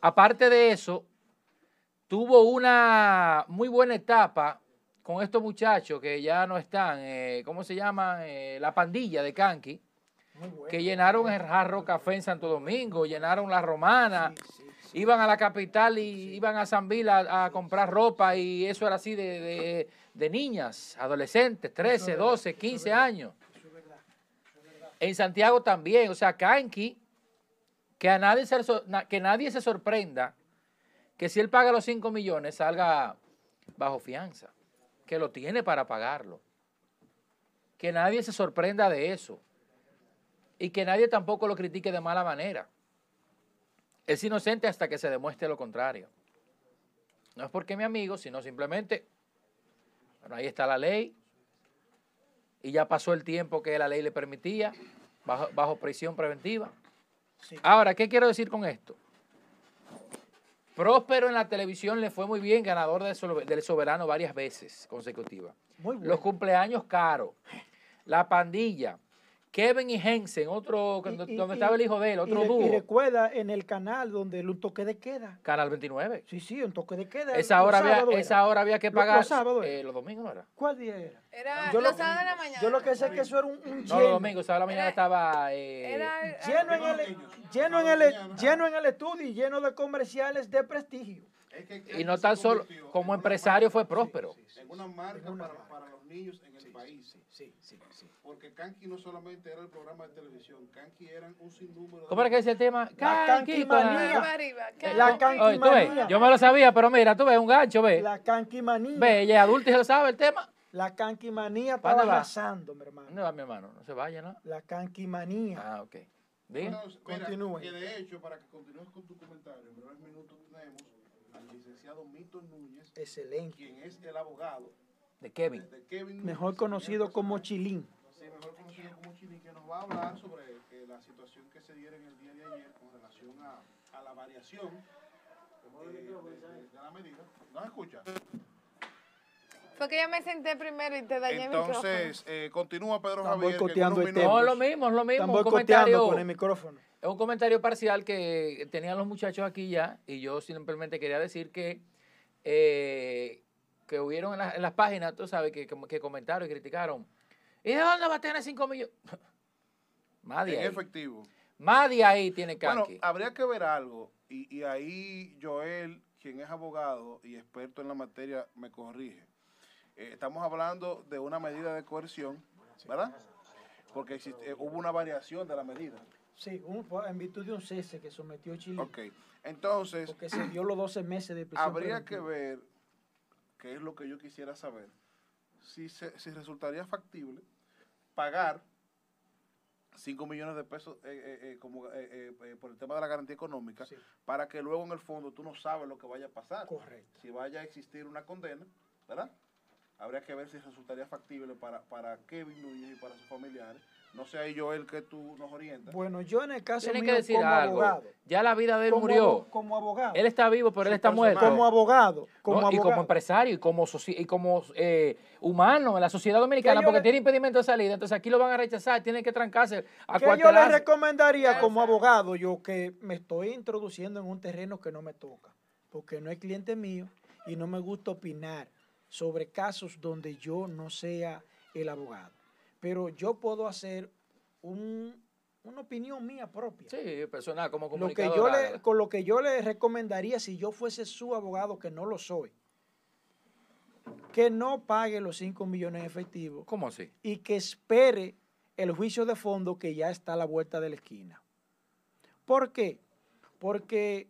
Aparte de eso, tuvo una muy buena etapa con estos muchachos que ya no están, eh, ¿cómo se llama? Eh, la pandilla de Kanki, que llenaron el Jarro Café en Santo Domingo, llenaron la Romana, iban a la capital y iban a San Bill a, a comprar ropa y eso era así de, de- de niñas, adolescentes, 13, 12, 15 años. En Santiago también, o sea, Kanki, que, a nadie se, que nadie se sorprenda que si él paga los 5 millones salga bajo fianza, que lo tiene para pagarlo. Que nadie se sorprenda de eso. Y que nadie tampoco lo critique de mala manera. Es inocente hasta que se demuestre lo contrario. No es porque mi amigo, sino simplemente, bueno, ahí está la ley, y ya pasó el tiempo que la ley le permitía, bajo, bajo prisión preventiva. Sí. Ahora, ¿qué quiero decir con esto? Próspero en la televisión le fue muy bien, ganador del Sobe- del soberano varias veces consecutivas. Muy bueno. Los cumpleaños caros, la pandilla, Kevin y Hensen, otro, Y- donde y- donde y- estaba el hijo de él, y otro Y dúo, recuerda en el canal donde un toque de queda. Canal 29. Sí, sí, un toque de queda. Esa hora, había, esa hora había que pagar. los sábados eh, los domingos no era. ¿Cuál día era? Era Yo lo- los sábados de la mañana. Yo lo que sé es que eso era un, un No, lleno. los domingos, sábado de la mañana Era- estaba. eh, Era, Lleno en, el, lleno, en el, lleno en el estudio y lleno de comerciales de prestigio. Es que y no tan solo, como empresario marca- fue próspero. En una marca para, para los niños en el país. Sí, sí, sí. Porque Kanki no solamente era el programa de televisión, Kanki eran un sinnúmero de... ¿Cómo era que decía el tema? La Kanki. Eh, La no, tú ves, yo me lo sabía, pero mira, tú ves, un gancho, ve. La canquimanía. Ve, ella es adulta y se lo sabe el tema. La canquimanía ¿Para dónde estaba va? arrasando, mi hermano. ¿Dónde va mi hermano? No se vaya, ¿no? La canquimanía. Ah, ok. Diga. Continúe. que de hecho, para que continúes con tu comentario, en breves minutos tenemos al licenciado Milton Núñez, Excelente. quien es el abogado De Kevin. de Kevin Mejor conocido como Chilín. Sí, mejor conocido como Chilín, que nos va a hablar sobre eh, la situación que se diera en el día de ayer con relación a, a la variación eh, de, de- la medida. ¿No escucha? Fue que yo me senté primero y te dañé el micrófono. Entonces, eh, continúa Pedro Están Javier. boicoteando el No, es lo mismo, es lo Están mismo. Un boicoteando comentario, con el micrófono. es un comentario parcial que tenían los muchachos aquí ya, y yo simplemente quería decir que, eh, que hubieron en, la- en las páginas, tú sabes, que, que comentaron y criticaron. ¿Y de dónde va a tener 5 millones? Más de En ahí. efectivo. Más de ahí tiene Bueno, Kanki. habría que ver algo, y, y ahí Joel, quien es abogado y experto en la materia, me corrige. Eh, estamos hablando de una medida de coerción, ¿verdad? Porque existe- eh, hubo una variación de la medida. Sí, un- en virtud de un cese que sometió Chile. Ok, entonces Porque se dio los 12 meses de prisión. habría que ver, que es lo que yo quisiera saber, si, se- si resultaría factible pagar 5 millones de pesos eh, eh, eh, como, eh, por el tema de la garantía económica, Sí. para que luego en el fondo tú no sabes lo que vaya a pasar. Correcto. Si vaya a existir una condena, ¿verdad? Habría que ver si resultaría factible para, para Kevin Núñez y para sus familiares. No sé ahí Joel que tú nos orientas. Bueno, yo en el caso Tiene mío que decir como algo. abogado. Ya la vida de él como murió. Como abogado. Él está vivo, pero él está muerto. como abogado. Como ¿no? Y abogado. como empresario y como, soci- y como eh, humano en la sociedad dominicana, porque le- tiene impedimento de salida. Entonces aquí lo van a rechazar, tiene que trancarse a ¿Qué yo le recomendaría como abogado? Yo que me estoy introduciendo en un terreno que no me toca, porque no es cliente mío y no me gusta opinar sobre casos donde yo no sea el abogado. Pero yo puedo hacer un- una opinión mía propia. Sí, personal, como Lo que comunicador. yo le, con lo que yo le recomendaría si yo fuese su abogado, que no lo soy, que no pague los 5 millones en efectivo ¿Cómo así? y que espere el juicio de fondo que ya está a la vuelta de la esquina. ¿Por qué? Porque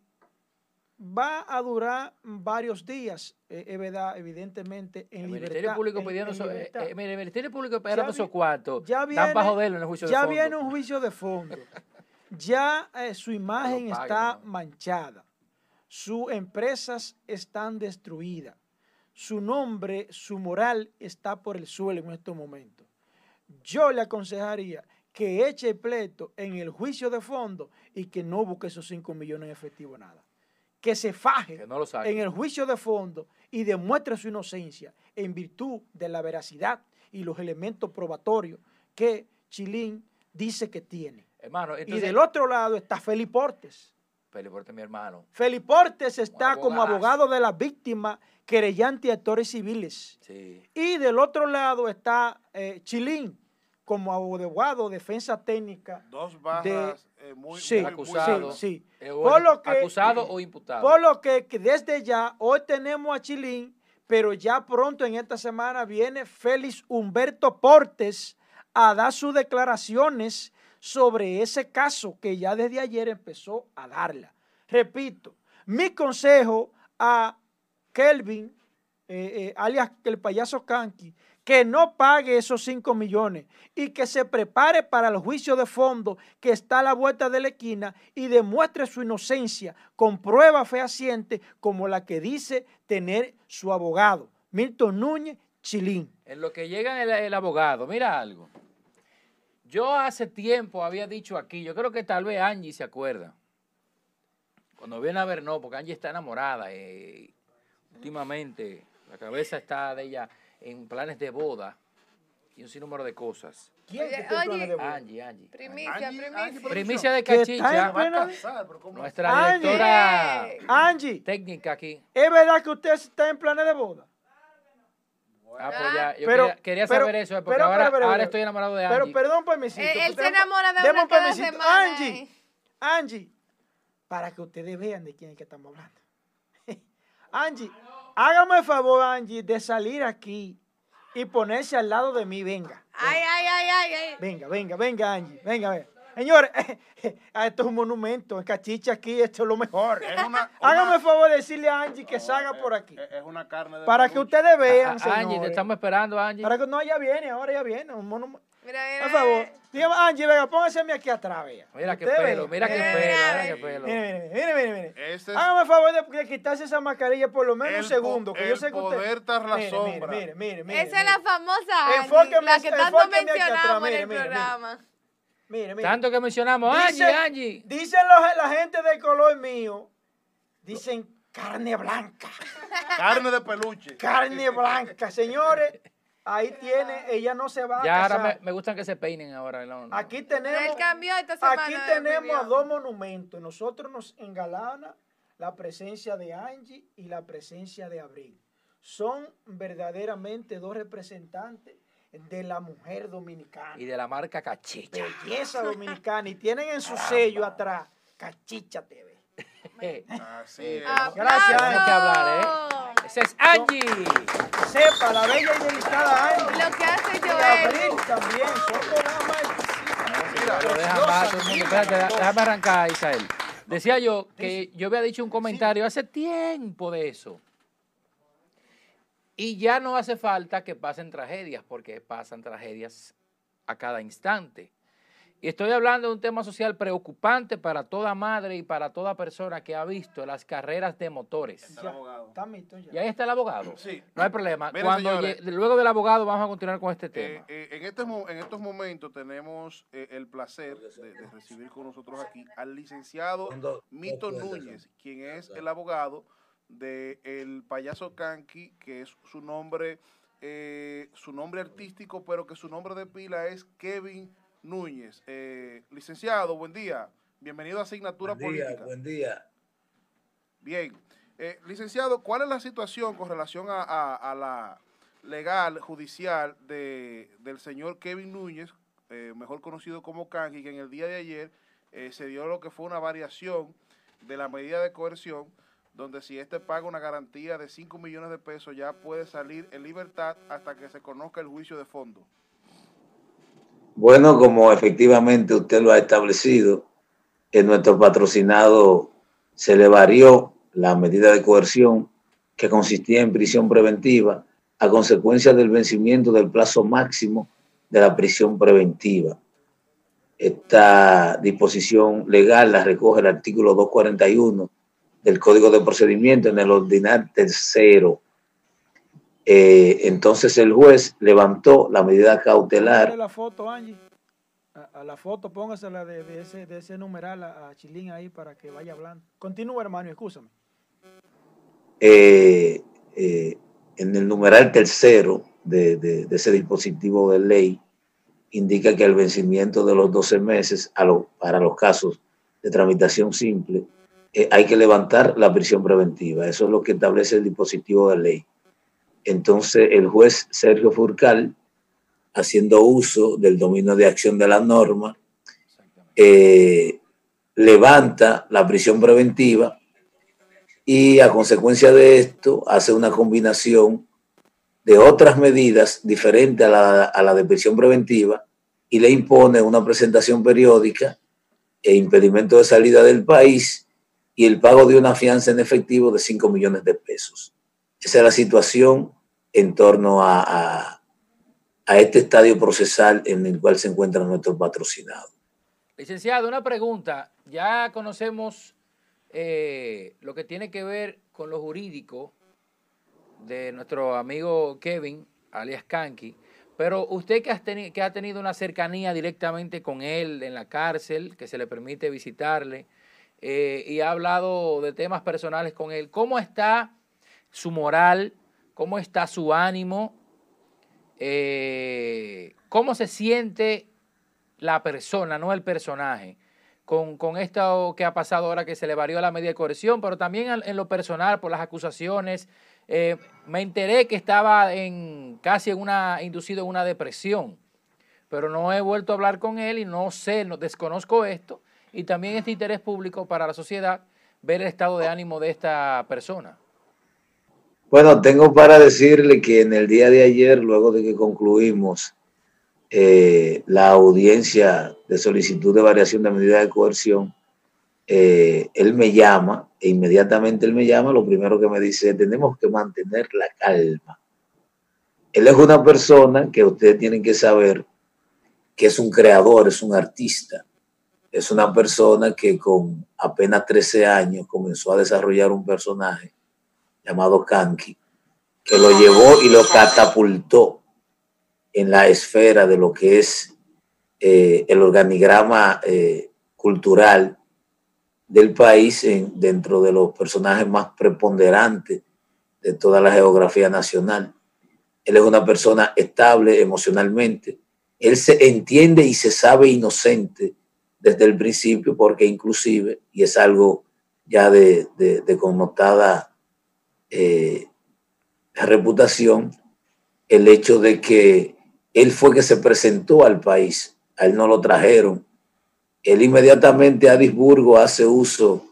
va a durar varios días, eh, es verdad, evidentemente, en El libertad. Ministerio Público en- pidiendo en eso, eh, eh, mire, el Ministerio Público esperando esos cuartos. ya viene- en el juicio de ya fondo. viene un juicio de fondo. Ya eh, su imagen está ¿no? manchada. Sus empresas están destruidas. Su nombre, su moral está por el suelo en estos momentos. Yo le aconsejaría que eche el pleito en el juicio de fondo y que no busque esos 5 millones en efectivo nada. Que se faje Que no lo saque. en el juicio de fondo y demuestre su inocencia en virtud de la veracidad y los elementos probatorios que Chilín dice que tiene. Hermano, y del otro lado está Felipe Portes. Felipe, mi hermano. Felipe Portes está como abogado de las víctimas, querellante y actores civiles. Sí. Y del otro lado está eh, Chilín como abogado, defensa técnica. Dos barras eh, muy, Sí, muy- muy acusado. sí, sí. Eh, o Por lo que- acusado o imputado. Por lo que, que desde ya, hoy tenemos a Chilín, pero ya pronto en esta semana viene Félix Humberto Portes a dar sus declaraciones sobre ese caso que ya desde ayer empezó a darla. Repito, mi consejo a Kelvin, eh, eh, alias el payaso Kanki, que no pague esos 5 millones y que se prepare para el juicio de fondo que está a la vuelta de la esquina y demuestre su inocencia con prueba fehaciente como la que dice tener su abogado, Milton Núñez Chilín. En lo que llega el, el abogado, mira algo. Yo hace tiempo había dicho aquí, yo creo que tal vez Angie se acuerda. Cuando viene a ver, no, porque Angie está enamorada. eh, últimamente, la cabeza está de ella en planes de boda y un sinnúmero de cosas. ¿Quién Oye, está en planes de boda? Angie, Angie. Primicia, Angie- primicia. Angie, Primicia de Cachicha, casar, pero nuestra Angie. directora Eh, Angie, técnica aquí. ¿es verdad que usted está en planes de boda? Ah, pues ya, yo Pero- quería, quería pero- saber eso, eh, porque pero- ahora, pero- pero- ahora pero- estoy enamorado de Pero Angie. perdón, permisito. Él- él se enamora de una un cada semana, Angie, eh. Angie, para que ustedes vean de quién es que estamos hablando. Angie, hágame el favor, Angie, de salir aquí y ponerse al lado de mí. Venga, Ay, ay, ay, ay, ay. venga, venga, venga, Angie. Venga, venga. Señores, esto es un monumento. En Cachicha aquí, esto es lo mejor. Es una- Hágame una- el favor de decirle a Angie que salga por aquí. Es, una carne de Para que ustedes vean, Ah, Angie, te estamos esperando, Angie. Para que no, ya viene, ahora ya viene. Un monumento. Mira, mira. Por favor, dígame, Angie, venga, póngase aquí atrás, vea. Mira qué pelo, mira qué pelo, mira, qué pelo. Mire, mire, mire, mire, mire. Ese es Hágame el favor de, de quitarse esa mascarilla por lo menos un segundo, que yo sé que usted... poder tras la mire, sombra. Mire, mire, mire, Esa es la famosa Angie, Enfóqueme- la que tanto mencionamos mire, en el programa. mire, mire. Tanto que mencionamos, Angie, Angie. Dicen los- la gente del color mío, dicen carne blanca, carne de peluche. carne blanca. Señores, ahí tiene, ella no se va a Ya ahora me, casar. me gustan que se peinen ahora. no, no. Aquí tenemos... Él cambió esta semana. Aquí tenemos dos monumentos. Nosotros nos engalana la presencia de Angie y la presencia de Abril. Son verdaderamente dos representantes de la mujer dominicana. Y de la marca Cachicha. Belleza dominicana. Y tienen en su sello atrás Cachicha TV. Así es. tenemos- Gracias, tenemos que hablar, ¿eh? Alex es Angie. Sepa, la bella y delicada Angie. Lo que hace Y Joel. Abril también. Son más déjame arrancar, Isael. Decía yo que yo había dicho un comentario hace tiempo de eso. Y ya no hace falta que pasen tragedias, porque pasan tragedias a cada instante. Y estoy hablando de un tema social preocupante para toda madre y para toda persona que ha visto las carreras de motores. Está el abogado. Está mito ya. Y ahí está el abogado. Sí. No hay problema. Miren, Cuando llegue- luego del abogado vamos a continuar con este Eh, tema. eh, en, estos, mo- en estos momentos tenemos eh, el placer de, de recibir con nosotros aquí al licenciado Mito Núñez, quien es el abogado del el payaso Kanki, que es su nombre, eh, su nombre artístico, pero que su nombre de pila es Kevin Núñez. Eh, licenciado, buen día. Bienvenido a Asignatura Buen día, Política. buen día. Bien. Eh, licenciado, ¿cuál es la situación con relación a, a- a la legal, judicial de, del señor Kevin Núñez, eh, mejor conocido como Kanki, que en el día de ayer eh, se dio lo que fue una variación de la medida de coerción, donde si este paga una garantía de 5 millones de pesos ya puede salir en libertad hasta que se conozca el juicio de fondo? Bueno, como efectivamente usted lo ha establecido, en nuestro patrocinado se le varió la medida de coerción que consistía en prisión preventiva a consecuencia del vencimiento del plazo máximo de la prisión preventiva. Esta disposición legal la recoge el artículo 241 del Código de Procedimiento en el ordinar tercero. Eh, entonces el juez levantó la medida cautelar la foto, Angie. A, a la foto, póngasela de, de ese, de ese numeral a, a Chilín ahí para que vaya hablando. Continúa, hermano, escúchame. eh, eh, en el numeral tercero de, de- de ese dispositivo de ley indica que al vencimiento de los 12 meses a lo- para los casos de tramitación simple eh, hay que levantar la prisión preventiva. Eso es lo que establece el dispositivo de ley. Entonces el juez Sergio Furcal, haciendo uso del dominio de acción de la norma, eh, levanta la prisión preventiva y a consecuencia de esto hace una combinación de otras medidas diferentes a la, a la de prisión preventiva y le impone una presentación periódica e impedimento de salida del país y el pago de una fianza en efectivo de 5 millones de pesos. Esa es la situación en torno a, a- este estadio procesal en el cual se encuentra nuestro patrocinado. Licenciado, una pregunta. Ya conocemos eh, lo que tiene que ver con lo jurídico de nuestro amigo Kevin, alias Kanki, pero usted que, has que ha tenido una cercanía directamente con él en la cárcel, que se le permite visitarle, eh, y ha hablado de temas personales con él, ¿cómo está su moral? ¿Cómo está su ánimo? Eh, ¿Cómo se siente la persona, no el personaje, con, con esto que ha pasado ahora que se le varió la medida de coerción, pero también en, lo personal por las acusaciones. Eh, me enteré que estaba en casi en una, inducido en una depresión, pero no he vuelto a hablar con él y no sé, no, desconozco esto. Y también este interés público para la sociedad, ver el estado de ánimo de esta persona. Bueno, tengo para decirle que en el día de ayer, luego de que concluimos eh, la audiencia de solicitud de variación de medida de coerción, eh, él me llama e inmediatamente él me llama, lo primero que me dice, tenemos que mantener la calma. Él es una persona que ustedes tienen que saber que es un creador, es un artista. Es una persona que con apenas 13 años comenzó a desarrollar un personaje llamado Kanki, que lo llevó y lo catapultó en la esfera de lo que es eh, el organigrama eh, cultural del país en- dentro de los personajes más preponderantes de toda la geografía nacional. Él es una persona estable emocionalmente. Él se entiende y se sabe inocente desde el principio porque inclusive, y es algo ya de, de- de connotada eh, reputación el hecho de que él fue que se presentó al país, a él no lo trajeron. Él inmediatamente a Arisburgo hace uso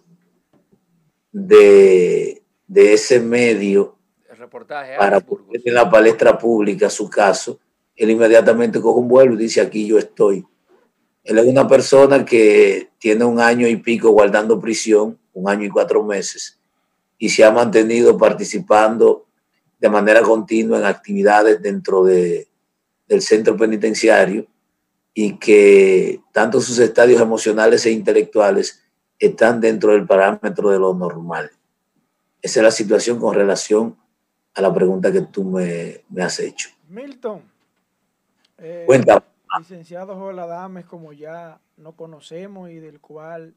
de, de ese medio reportaje. para poner en la palestra pública su caso, él inmediatamente coge un vuelo y dice aquí yo estoy. Él es una persona que tiene un año y pico guardando prisión, un año y cuatro meses, y se ha mantenido participando de manera continua en actividades dentro de, del centro penitenciario y que tanto sus estadios emocionales e intelectuales están dentro del parámetro de lo normal. Esa es la situación con relación a la pregunta que tú me, me has hecho. Milton. eh, Cuéntame. licenciado Joel Adames, como ya no conocemos y del cual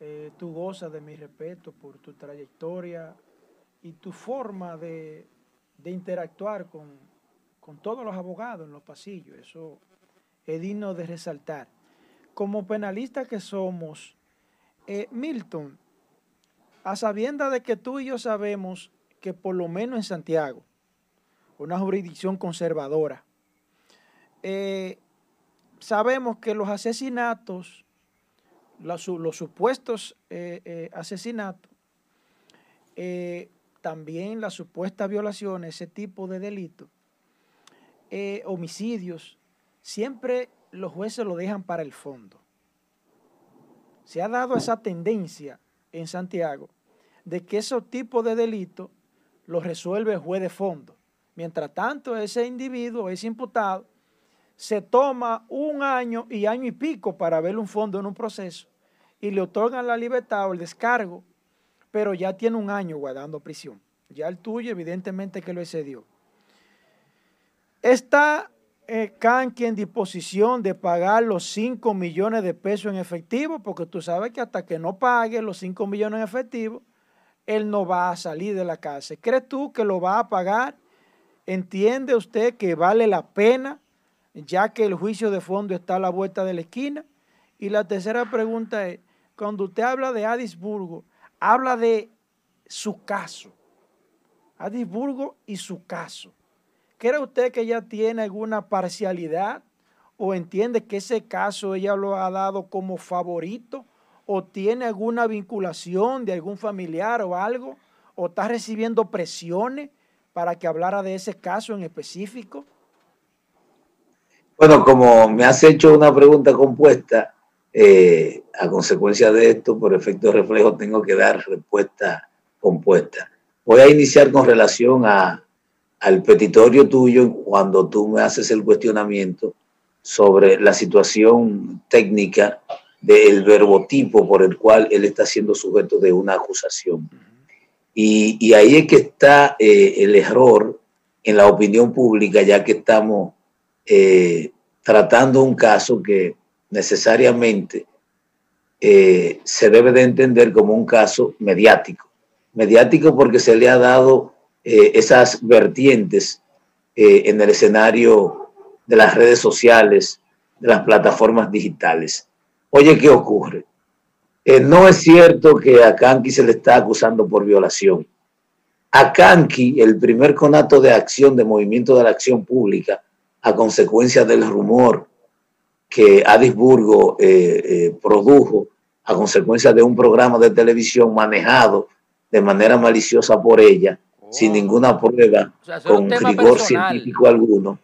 eh, tú gozas de mi respeto por tu trayectoria y tu forma de, de interactuar con, con todos los abogados en los pasillos. Eso es digno de resaltar. Como penalistas que somos, eh, Milton, a sabienda de que tú y yo sabemos que por lo menos en Santiago, una jurisdicción conservadora, eh, sabemos que los asesinatos, los, su- los supuestos eh, eh, asesinatos, eh, también las supuestas violaciones, ese tipo de delitos, homicidios, siempre los jueces lo dejan para el fondo. Se ha dado esa tendencia en Santiago de que esos tipos de delitos los resuelve el juez de fondo. Mientras tanto, ese individuo, ese imputado, se toma un año y año y pico para ver un fondo en un proceso y le otorgan la libertad o el descargo, pero ya tiene un año guardando prisión. Ya el tuyo, evidentemente, que lo excedió. Está eh, Kanki en disposición de pagar los 5 millones de pesos en efectivo, porque tú sabes que hasta que no pague los 5 millones en efectivo, él no va a salir de la cárcel. ¿Crees tú que lo va a pagar? ¿Entiende usted que vale la pena, ya que el juicio de fondo está a la vuelta de la esquina? Y la tercera pregunta es, cuando usted habla de Adisburgo, habla de su caso. Adisburgo y su caso. ¿Cree usted que ella tiene alguna parcialidad o entiende que ese caso ella lo ha dado como favorito o tiene alguna vinculación de algún familiar o algo o está recibiendo presiones para que hablara de ese caso en específico? Bueno, como me has hecho una pregunta compuesta, eh, a consecuencia de esto, por efecto reflejo, tengo que dar respuesta compuesta. Voy a iniciar con relación a, al petitorio tuyo cuando tú me haces el cuestionamiento sobre la situación técnica del verbotipo por el cual él está siendo sujeto de una acusación. Y, y ahí es que está eh, el error en la opinión pública, ya que estamos eh, tratando un caso que necesariamente eh, se debe de entender como un caso mediático. Mediático porque se le ha dado eh, esas vertientes en el escenario de las redes sociales, de las plataformas digitales. Oye, ¿qué ocurre? No es cierto que a Kanki se le está acusando por violación. A Kanki, el primer conato de acción, de movimiento de la acción pública, a consecuencia del rumor que Adisburgo eh, eh, produjo, a consecuencia de un programa de televisión manejado de manera maliciosa por ella, sin ninguna prueba, O sea, con rigor personal. científico alguno,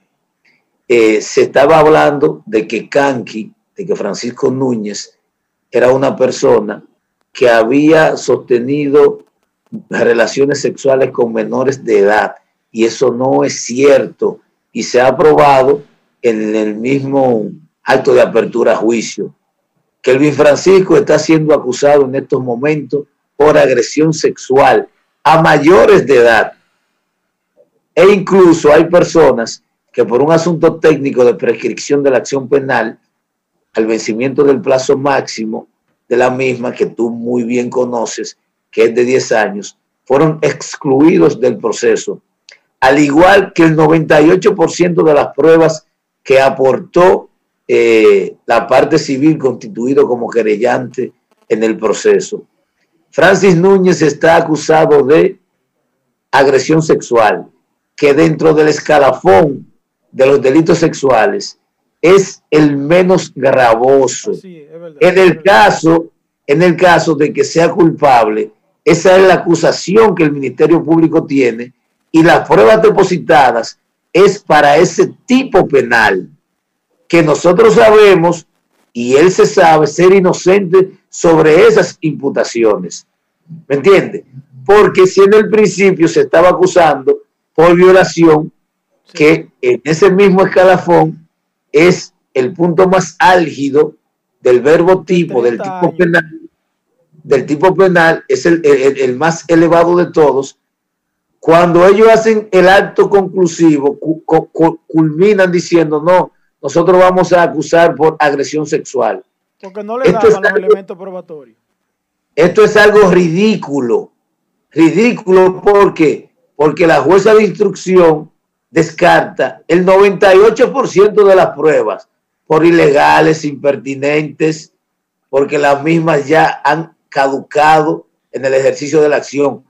eh, se estaba hablando de que Kanki, de que Francisco Núñez era una persona que había sostenido relaciones sexuales con menores de edad y eso no es cierto y se ha probado en el mismo acto de apertura a juicio. Kelvin Francisco está siendo acusado en estos momentos por agresión sexual a mayores de edad. E incluso hay personas que por un asunto técnico de prescripción de la acción penal, al vencimiento del plazo máximo de la misma, que tú muy bien conoces, que es de 10 años, fueron excluidos del proceso, al igual que el 98% de las pruebas que aportó eh, la parte civil constituido como querellante en el proceso. Francis Núñez está acusado de agresión sexual, que dentro del escalafón de los delitos sexuales es el menos gravoso. Sí, es verdad. En el caso, en el caso de que sea culpable, esa es la acusación que el Ministerio Público tiene y las pruebas depositadas es para ese tipo penal que nosotros sabemos y él se sabe ser inocente sobre esas imputaciones. ¿Me entiende? Porque si en el principio se estaba acusando por violación, que en ese mismo escalafón es el punto más álgido del verbo tipo, del tipo penal, del tipo penal, es el, el, el más elevado de todos. Cuando ellos hacen el acto conclusivo, cu- cu- culminan diciendo, no, nosotros vamos a acusar por agresión sexual. Porque no le Esto daban es los algo- elementos probatorios. Esto es algo ridículo. Ridículo porque porque la jueza de instrucción descarta el 98% de las pruebas por ilegales, impertinentes, porque las mismas ya han caducado en el ejercicio de la acción.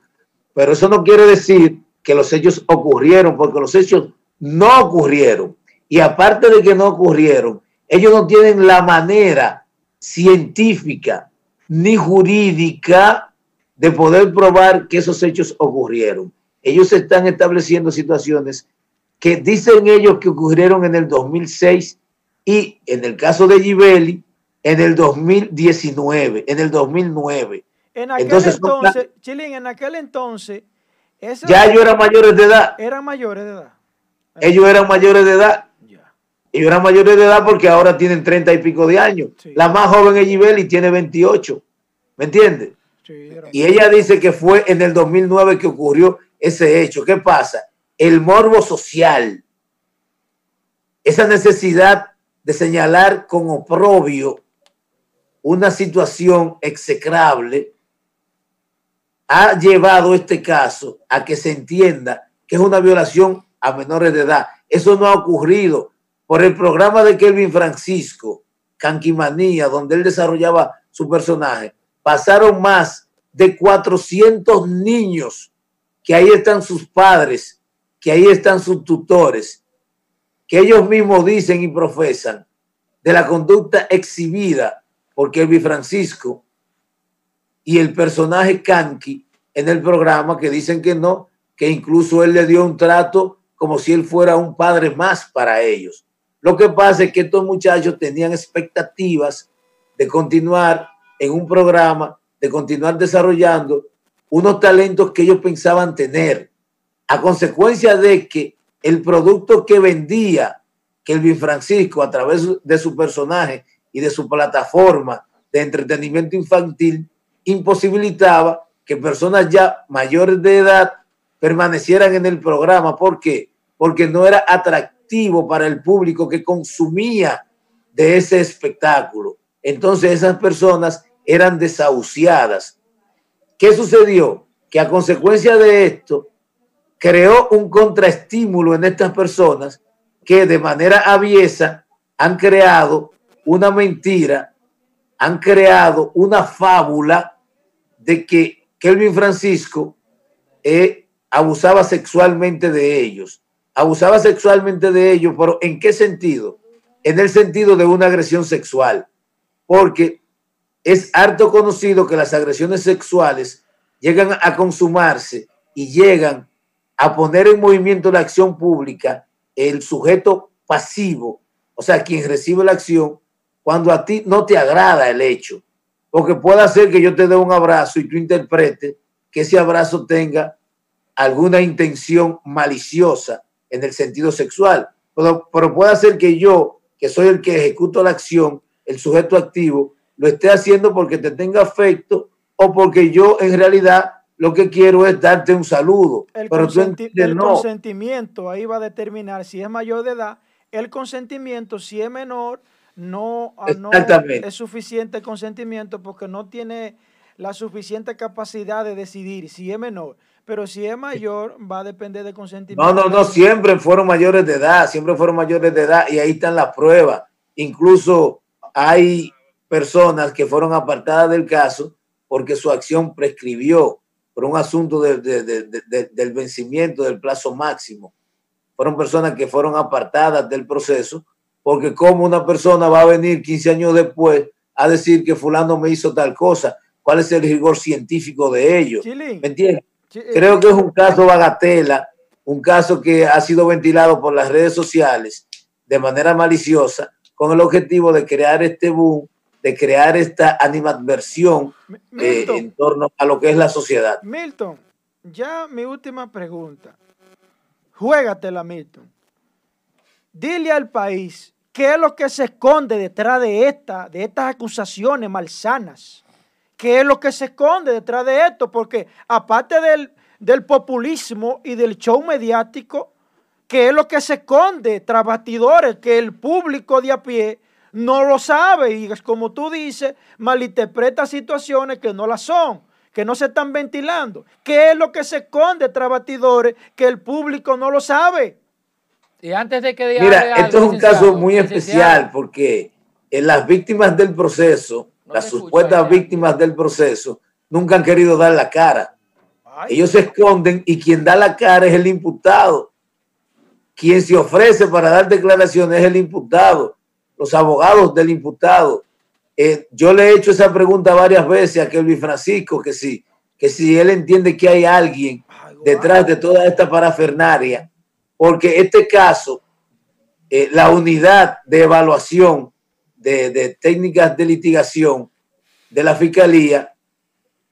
Pero eso no quiere decir que los hechos ocurrieron, porque los hechos no ocurrieron. Y aparte de que no ocurrieron, ellos no tienen la manera científica ni jurídica de poder probar que esos hechos ocurrieron. Ellos están estableciendo situaciones que dicen ellos que ocurrieron en el 2006 y en el caso de Givelli en el 2019, en el 2009. En aquel Entonces, entonces, Chilín, en aquel entonces, Ya ellos eran mayores de edad. eran mayores de edad. Ellos eran mayores de edad. Ya. Ellos eran mayores de edad porque ahora tienen 30 y pico de años. Sí. La más joven es Givelli, tiene 28. ¿Me entiendes? Sí, Y ella dice que fue en el 2009 que ocurrió ese hecho. ¿Qué pasa? El morbo social, esa necesidad de señalar con oprobio una situación execrable, ha llevado este caso a que se entienda que es una violación a menores de edad. Eso no ha ocurrido por el programa de Kelvin Francisco, Canquimanía, donde él desarrollaba su personaje. Pasaron más de 400 niños que ahí están sus padres, que ahí están sus tutores, que ellos mismos dicen y profesan de la conducta exhibida por Kelvin Francisco y el personaje Kanki en el programa que dicen que no, que incluso él le dio un trato como si él fuera un padre más para ellos. Lo que pasa es que estos muchachos tenían expectativas de continuar en un programa, de continuar desarrollando unos talentos que ellos pensaban tener, a consecuencia de que el producto que vendía Kelvin Francisco a través de su personaje y de su plataforma de entretenimiento infantil imposibilitaba que personas ya mayores de edad permanecieran en el programa. ¿Por qué? Porque no era atractivo para el público que consumía de ese espectáculo. Entonces esas personas eran desahuciadas. ¿Qué sucedió? Que a consecuencia de esto creó un contraestímulo en estas personas que de manera aviesa han creado una mentira, han creado una fábula de que Kelvin Francisco eh, abusaba sexualmente de ellos. Abusaba sexualmente de ellos, pero ¿en qué sentido? En el sentido de una agresión sexual. Porque es harto conocido que las agresiones sexuales llegan a consumarse y llegan a poner en movimiento la acción pública el sujeto pasivo, o sea, quien recibe la acción, cuando a ti no te agrada el hecho. Porque puede ser que yo te dé un abrazo y tú interpretes que ese abrazo tenga alguna intención maliciosa en el sentido sexual. Pero, pero puede ser que yo, que soy el que ejecuto la acción, el sujeto activo, lo esté haciendo porque te tenga afecto o porque yo en realidad lo que quiero es darte un saludo. El, pero tú consenti- el no. consentimiento ahí va a determinar si es mayor de edad. El consentimiento, si es menor, no, no es suficiente consentimiento porque no tiene la suficiente capacidad de decidir si es menor. Pero si es mayor, va a depender del consentimiento. No, no, no, siempre fueron mayores de edad, siempre fueron mayores de edad y ahí están las pruebas. Incluso hay personas que fueron apartadas del caso porque su acción prescribió por un asunto de- de- de- de- de- del vencimiento del plazo máximo. Fueron personas que fueron apartadas del proceso porque como una persona va a venir 15 años después a decir que fulano me hizo tal cosa, ¿cuál es el rigor científico de ello? Chilín, ¿Me entiendes? eh, Creo que es un caso bagatela un caso que ha sido ventilado por las redes sociales de manera maliciosa con el objetivo de crear este boom, de crear esta animadversión eh, en torno a lo que es la sociedad. Milton, ya mi última pregunta. Juégatela, Milton. Dile al país qué es lo que se esconde detrás de, esta, de estas acusaciones malsanas. ¿Qué es lo que se esconde detrás de esto? Porque aparte del, del populismo y del show mediático, ¿qué es lo que se esconde tras bastidores que el público de a pie no lo sabe? Y como tú dices, malinterpreta situaciones que no las son, que no se están ventilando. ¿Qué es lo que se esconde tras bastidores que el público no lo sabe? Y antes de que diga Mira, algo, esto es un caso muy especial porque en las víctimas del proceso, No las escucho, supuestas víctimas del proceso, nunca han querido dar la cara. Ay, Ellos se esconden y quien da la cara es el imputado. Quien se ofrece para dar declaraciones es el imputado, los abogados del imputado. Eh, yo le he hecho esa pregunta varias veces a Kelvin Francisco, que si, que si él entiende que hay alguien detrás de toda esta parafernaria, porque este caso, eh, la unidad de evaluación de, técnicas de litigación de la Fiscalía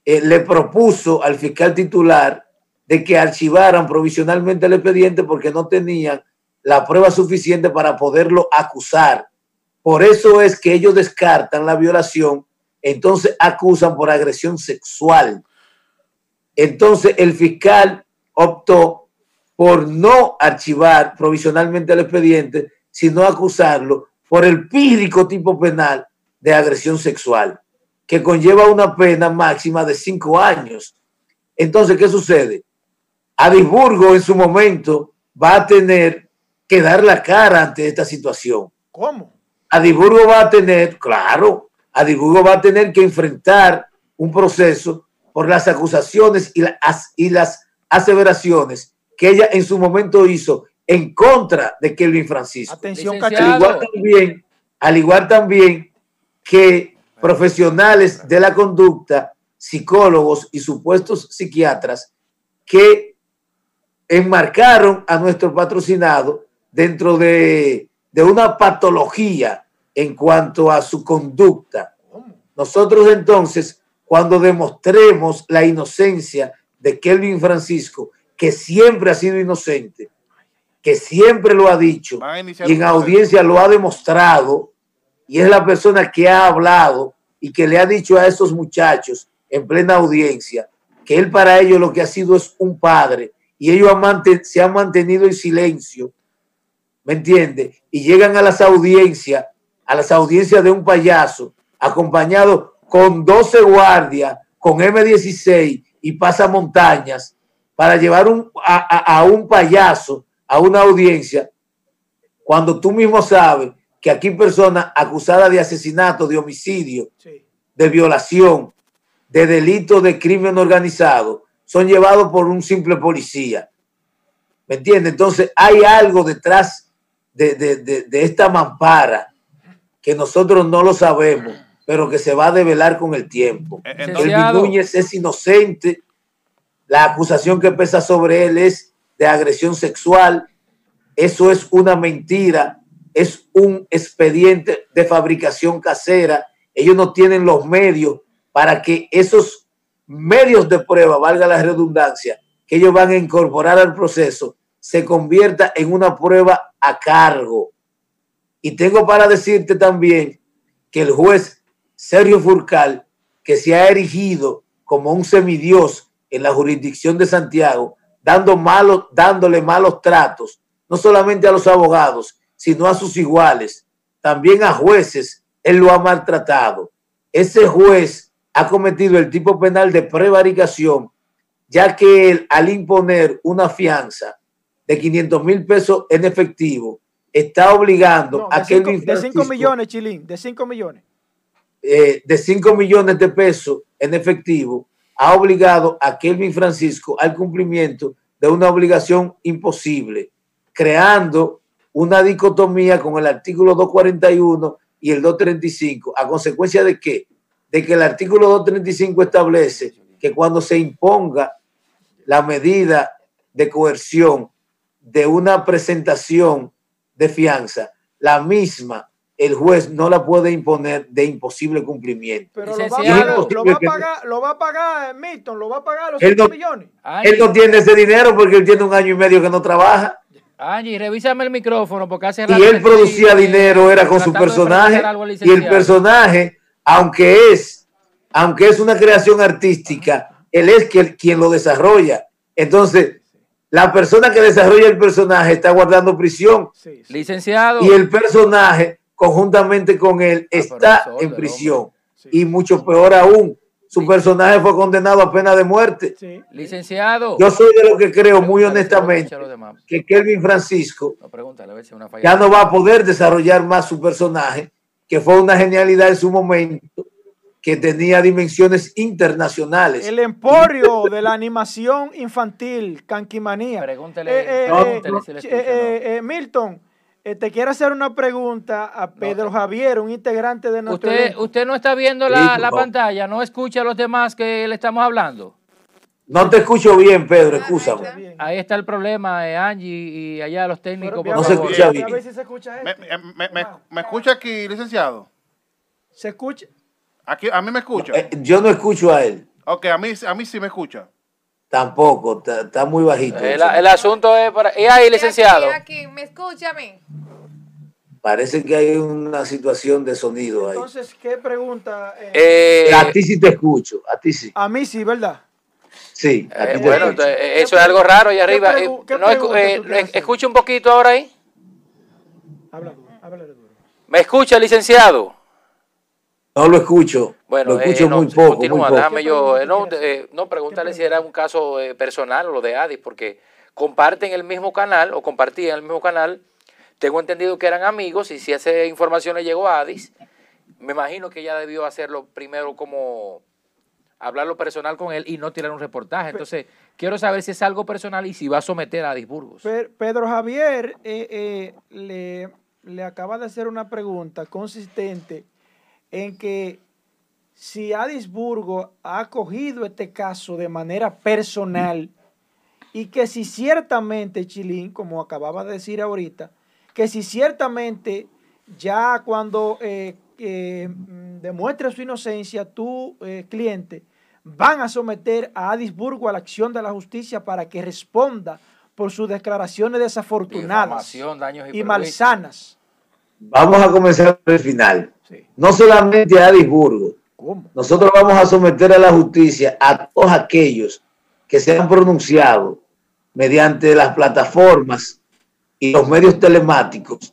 eh, le propuso al fiscal titular de que archivaran provisionalmente el expediente porque no tenían la prueba suficiente para poderlo acusar. Por eso es que ellos descartan la violación, entonces acusan por agresión sexual. Entonces el fiscal optó por no archivar provisionalmente el expediente, sino acusarlo por el pírrico tipo penal de agresión sexual, que conlleva una pena máxima de cinco años. Entonces, ¿qué sucede? Adisburgo en su momento va a tener que dar la cara ante esta situación. ¿Cómo? Adisburgo va a tener, claro, Adisburgo va a tener que enfrentar un proceso por las acusaciones y, las, y las aseveraciones que ella en su momento hizo en contra de Kelvin Francisco. Atención, Licenciado. Al igual también, al igual también que profesionales de la conducta, psicólogos y supuestos psiquiatras que enmarcaron a nuestro patrocinado dentro de, de una patología en cuanto a su conducta. Nosotros entonces, cuando demostremos la inocencia de Kelvin Francisco, que siempre ha sido inocente, que siempre lo ha dicho y en audiencia lo ha demostrado, y es la persona que ha hablado y que le ha dicho a esos muchachos en plena audiencia que él para ellos lo que ha sido es un padre y ellos han se han mantenido en silencio, ¿me entiende? Y llegan a las audiencias, a las audiencias de un payaso, acompañado con 12 guardias, con M16 y pasamontañas, para llevar un- a, a- a un payaso a una audiencia, cuando tú mismo sabes que aquí personas acusadas de asesinato, de homicidio, Sí. de violación, de delito de crimen organizado, son llevados por un simple policía. ¿Me entiendes? Entonces hay algo detrás de, de- de- de esta mampara que nosotros no lo sabemos, pero que se va a develar con el tiempo. Eh, Licenciado. Núñez es inocente. La acusación que pesa sobre él es de agresión sexual. Eso es una mentira. Es un expediente de fabricación casera. Ellos no tienen los medios para que esos medios de prueba, valga la redundancia, que ellos van a incorporar al proceso, se convierta en una prueba a cargo. Y tengo para decirte también que el juez Sergio Furcal, que se ha erigido como un semidios en la jurisdicción de Santiago, dando malos, dándole malos tratos, no solamente a los abogados, sino a sus iguales, también a jueces, él lo ha maltratado. Ese juez ha cometido el tipo penal de prevaricación, ya que él, al imponer una fianza de 500 mil pesos en efectivo, está obligando No, a de que 5 Elvin Francisco- millones, Chilín, de 5 millones. eh, de 5 millones de pesos en efectivo, ha obligado a Kelvin Francisco al cumplimiento de una obligación imposible, creando una dicotomía con el artículo 241 y el 235. ¿A consecuencia de qué? De que el artículo 235 establece que cuando se imponga la medida de coerción de una presentación de fianza, la misma el juez no la puede imponer de imposible cumplimiento. Pero lo va, a pagar, lo va a pagar, lo va a pagar, Milton, lo va a pagar los Él 5 no- millones. Él no tiene ese dinero porque él tiene un año y medio que no trabaja. Angie, revísame el micrófono porque hace y rato él que producía eh, dinero era con su personaje y el personaje aunque es aunque es una creación artística él es quien, quien lo desarrolla entonces la persona que desarrolla el personaje está guardando prisión Sí, sí. Licenciado. y el personaje conjuntamente con él pero está en prisión Sí. y mucho peor aún su personaje fue condenado a pena de muerte Sí. Licenciado. yo soy de lo que creo muy honestamente que Kelvin Francisco No, pregúntale a ver si una falla. ya no va a poder desarrollar más su personaje, que fue una genialidad en su momento, que tenía dimensiones internacionales. El emporio de la animación infantil, Canquimanía. Pregúntele, Eh, eh, pregúntele eh, si le eh, escucha. no. eh, eh, Milton, eh, te quiero hacer una pregunta a Pedro Javier, un integrante de nuestro Usted, usted no está viendo la, la pantalla, no escucha a los demás que le estamos hablando. No te escucho bien, Pedro, escúchame. Bien. Ahí está el problema, eh, Angie y allá los técnicos. Pero, por No se favor. escucha voy a bien. ver si se escucha ¿Me, esto. me- me- me- me escucha aquí, licenciado? ¿Se escucha? Aquí, a mí me escucha. Eh, yo no escucho a él, Ok, a mí, a mí sí me escucha. Tampoco, está, está muy bajito. El, el asunto es para... Y ahí, licenciado. Aquí, aquí, ¿me escucha a mí? Parece que hay una situación de sonido ahí. Entonces, ¿qué pregunta? eh, Eh, A ti sí te escucho, a ti sí. a mí sí, ¿verdad? Sí, a eh, te bueno, escucho. eh, eso es algo raro ahí ¿Qué arriba. no, escucha un poquito ahora ahí. Háblale duro. ¿Me escucha, licenciado? No lo escucho, Bueno, lo escucho eh, no, muy poco, muy continúa, poco. déjame yo, ¿Qué eh, no, eh, no pregúntale ¿Qué si era un caso eh, personal o lo de Adis, porque comparten el mismo canal o compartían el mismo canal. Tengo entendido que eran amigos y si esa información le llegó a Adis, me imagino que ella debió hacerlo primero como hablarlo personal con él y no tirar un reportaje. Entonces, quiero saber si es algo personal y si va a someter a Adis Burgos. Pe- Pedro Javier eh, eh, le, le acaba de hacer una pregunta consistente en que si Adisburgo ha acogido este caso de manera personal y que si ciertamente, Chilín, como acababa de decir ahorita, que si ciertamente ya cuando eh, eh, mm, demuestre su inocencia, tu eh, cliente, van a someter a Adisburgo a la acción de la justicia para que responda por sus declaraciones desafortunadas y, y malsanas. Vamos a comenzar por el final. Sí. No solamente a Adisburgo, ¿Cómo? nosotros vamos a someter a la justicia a todos aquellos que se han pronunciado mediante las plataformas y los medios telemáticos,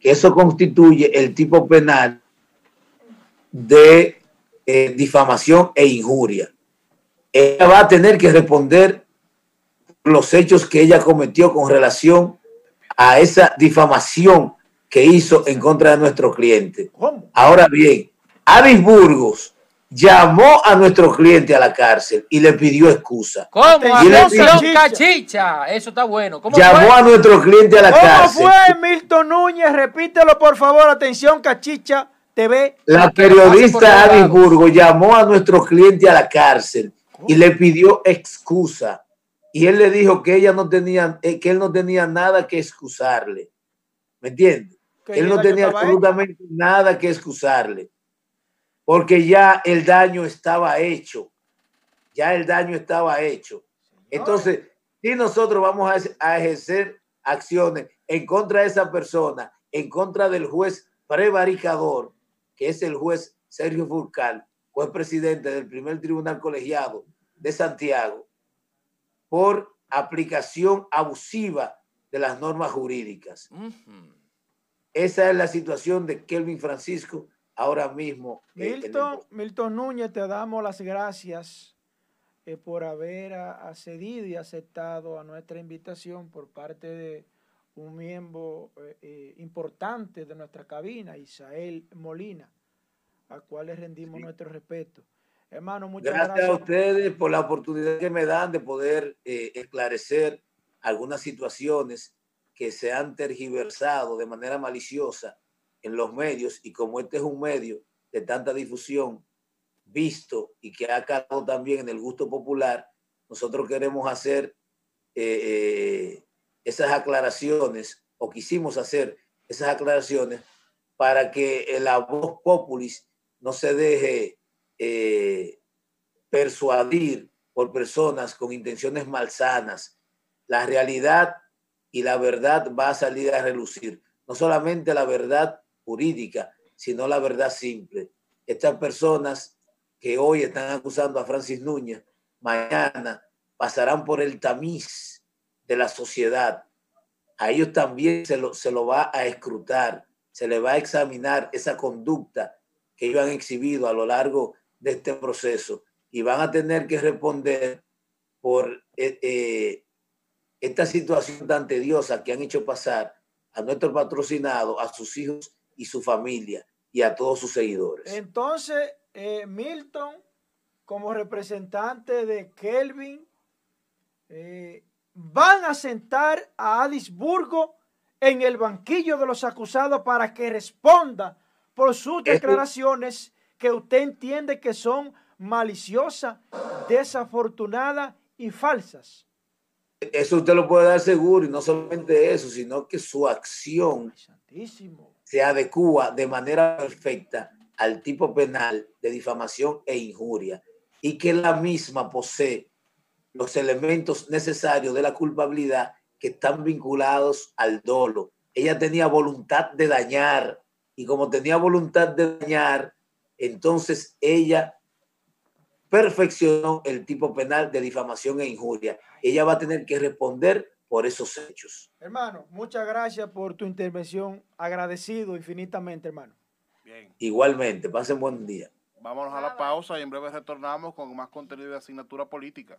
que eso constituye el tipo penal de eh, difamación e injuria. Ella va a tener que responder los hechos que ella cometió con relación a esa difamación que hizo en contra de nuestro cliente. ¿Cómo? Ahora bien, Aris Burgos llamó a nuestro cliente a la cárcel y le pidió excusa. ¿Cómo? Atención, Atención, cachicha. cachicha. Eso está bueno. ¿Cómo Llamó fue? a nuestro cliente a la ¿Cómo cárcel. fue Milton Núñez? Repítelo por favor. Atención, Cachicha TV. La periodista lados. Burgos llamó a nuestro cliente a la cárcel y le pidió excusa. Y él le dijo que ella no tenía, eh, que él no tenía nada que excusarle. ¿Me entiendes? Él no tenía hecho. absolutamente nada que excusarle, porque ya el daño estaba hecho, ya el daño estaba hecho. Entonces, si nosotros vamos a, ej- a ejercer acciones en contra de esa persona, en contra del juez prevaricador, que es el juez Sergio Furcal, juez presidente del primer tribunal colegiado de Santiago, por aplicación abusiva de las normas jurídicas. Esa es la situación de Kelvin Francisco ahora mismo. eh, el- Milton, Milton Núñez, te damos las gracias eh, por haber accedido y aceptado a nuestra invitación por parte de un miembro eh, importante de nuestra cabina, Isael Molina, a cual le rendimos nuestro respeto. Hermano, muchas Gracias gracias. a ustedes por la oportunidad que me dan de poder esclarecer algunas situaciones que se han tergiversado de manera maliciosa en los medios y como este es un medio de tanta difusión visto y que ha calado también en el gusto popular, nosotros queremos hacer eh, eh, esas aclaraciones, o quisimos hacer esas aclaraciones, para que la voz populis no se deje eh, persuadir por personas con intenciones malsanas. La realidad y la verdad va a salir a relucir. No solamente la verdad jurídica, sino la verdad simple. Estas personas que hoy están acusando a Francis Núñez, mañana pasarán por el tamiz de la sociedad. A ellos también se lo, se lo va a escrutar, se le va a examinar esa conducta que ellos han exhibido a lo largo de este proceso y van a tener que responder por eh, eh, esta situación tan tediosa que han hecho pasar a nuestro patrocinado, a sus hijos y su familia y a todos sus seguidores. Entonces, eh, Milton, como representante de Kelvin, eh, van a sentar a Adisburgo en el banquillo de los acusados para que responda por sus declaraciones que usted entiende que son maliciosas, desafortunadas y falsas. Eso usted lo puede dar seguro y no solamente eso, sino que su acción se adecua de manera perfecta al tipo penal de difamación e injuria y que la misma posee los elementos necesarios de la culpabilidad que están vinculados al dolo. Ella tenía voluntad de dañar y como tenía voluntad de dañar, entonces ella perfeccionó el tipo penal de difamación e injuria. Ella va a tener que responder por esos hechos. Hermano, muchas gracias por tu intervención. Agradecido infinitamente, hermano. Bien, Igualmente, pasen buen día. vámonos a la pausa y en breve retornamos con más contenido de asignatura política.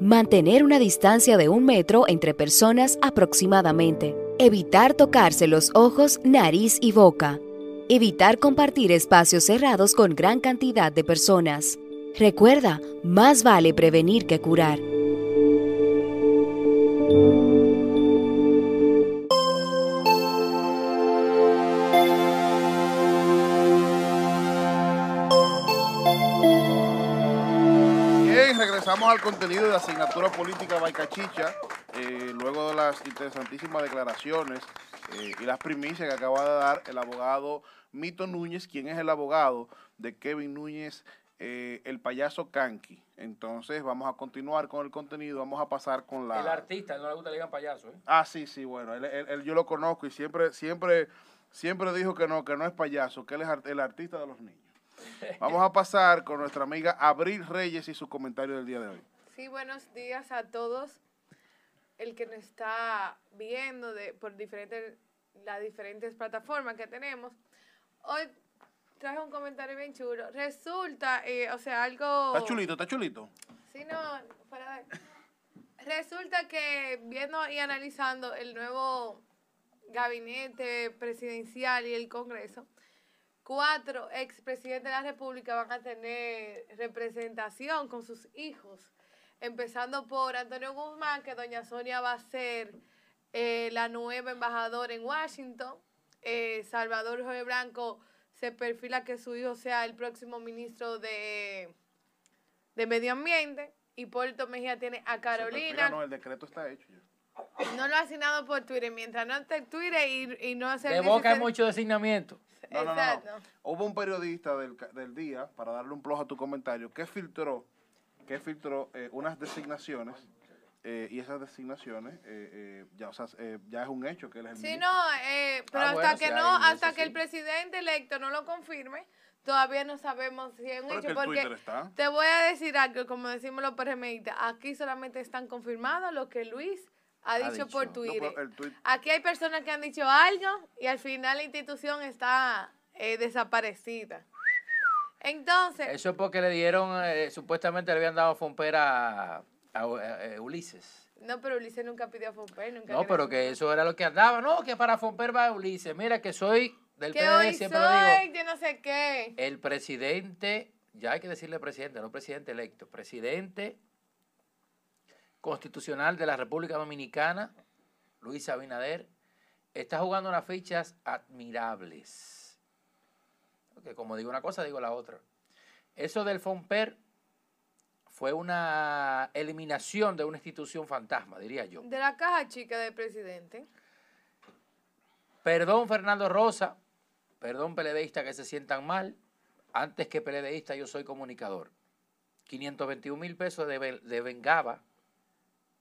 Mantener una distancia de un metro entre personas aproximadamente. Evitar tocarse los ojos, nariz y boca. Evitar compartir espacios cerrados con gran cantidad de personas. Recuerda, más vale prevenir que curar. Al contenido de asignatura política Baicachicha, eh, luego de las interesantísimas declaraciones eh, y las primicias que acaba de dar el abogado Mito Núñez, quien es el abogado de Kevin Núñez, eh, el payaso Kanki. Entonces vamos a continuar con el contenido, vamos a pasar con la... El artista, no le gusta que le digan payaso, ¿eh? Ah, sí, sí, bueno, él, él- él- yo lo conozco y siempre, siempre, siempre dijo que no, que no es payaso, que él es el artista de los niños. Vamos a pasar con nuestra amiga Abril Reyes y su comentario del día de hoy. Sí, buenos días a todos. El que nos está viendo de, por diferentes, las diferentes plataformas que tenemos. Hoy traje un comentario bien chulo. Resulta, eh, o sea, algo... Está chulito, está chulito. Sí, no, de... Resulta que viendo y analizando el nuevo gabinete presidencial y el Congreso, cuatro expresidentes de la República van a tener representación con sus hijos, empezando por Antonio Guzmán, que doña Sonia va a ser eh, la nueva embajadora en Washington. Eh, Salvador Jorge Blanco se perfila que su hijo sea el próximo ministro de, de Medio Ambiente. Hipólito Mejía tiene a Se perfila, Carolina. No, el decreto está hecho ya. No lo ha asignado por Twitter. Mientras no esté en Twitter y, y no se De boca hay mucho designamiento. No, no, no, no. Exacto. Hubo un periodista del, del día, para darle un plus a tu comentario, que filtró, que filtró eh, unas designaciones eh, y esas designaciones eh, eh, ya, o sea, eh, ya es un hecho que él es el Sí, ministro. no, eh, pero Ah, hasta bueno, que no, hasta que el presidente electo no lo confirme, todavía no sabemos si es un hecho. Porque está. te voy a decir algo, como decimos los PRMistas, aquí solamente están confirmados lo que Luis ha dicho, por dicho. Twitter. Aquí hay personas que han dicho algo y al final la institución está eh, desaparecida. Entonces, Eso es porque le dieron, eh, supuestamente le habían dado Fomper a, a- a- a Ulises. no, pero Ulises nunca pidió a Fomper, nunca No, pero que eso era lo que andaba. No, que para Fomper va Ulises. Mira que soy del Que PLD, hoy siempre lo digo. soy, yo no sé qué. El presidente, ya hay que decirle presidente, no presidente electo, presidente constitucional de la República Dominicana, Luis Abinader, está jugando unas fichas admirables. Porque como digo una cosa, digo la otra. Eso del FOMPER fue una eliminación de una institución fantasma, diría yo. De la caja chica del presidente. Perdón, Fernando Rosa. Perdón, peledeísta, que se sientan mal. Antes que peledeísta, yo soy comunicador. 521 mil pesos de, de vengaba,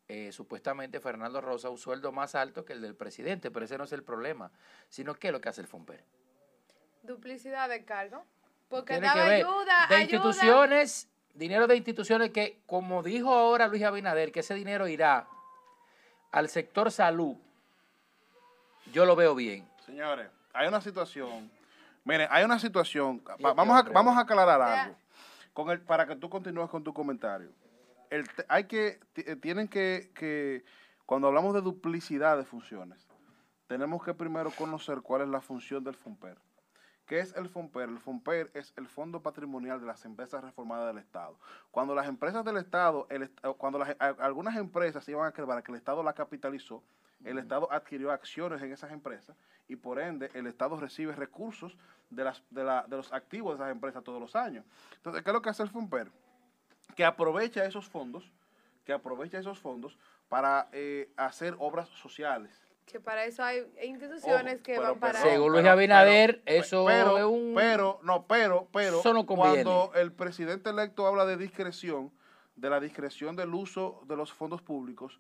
eh, supuestamente Fernando Rosa, un sueldo más alto que el del presidente, pero ese no es el problema, sino que es lo que hace el FOMPER. Duplicidad de cargo. Porque Tiene daba que ver ayuda, de ayuda. instituciones, dinero de instituciones que, como dijo ahora Luis Abinader, que ese dinero irá al sector salud, yo lo veo bien. Señores, hay una situación. Miren, hay una situación. va- vamos, a, vamos a aclarar algo. Con el, para que tú continúes con tu comentario. El hay que, eh, tienen que, que, cuando hablamos de duplicidad de funciones, tenemos que primero conocer cuál es la función del FOMPER. ¿Qué es el FOMPER? El FOMPER es el Fondo Patrimonial de las Empresas Reformadas del Estado. Cuando las empresas del Estado, el cuando las- algunas empresas iban a quebrar, que el Estado la capitalizó, el Estado adquirió acciones en esas empresas y por ende el Estado recibe recursos de, las, de, la- de los activos de esas empresas todos los años. Entonces, ¿qué es lo que hace el FOMPER? Que aprovecha esos fondos, que aprovecha esos fondos para eh, hacer obras sociales. Que para eso hay instituciones Ojo, que pero van para... Según Luis Abinader, eso pero, es un- Pero, no, pero, pero, Eso no conviene. cuando el presidente electo habla de discreción, de la discreción del uso de los fondos públicos,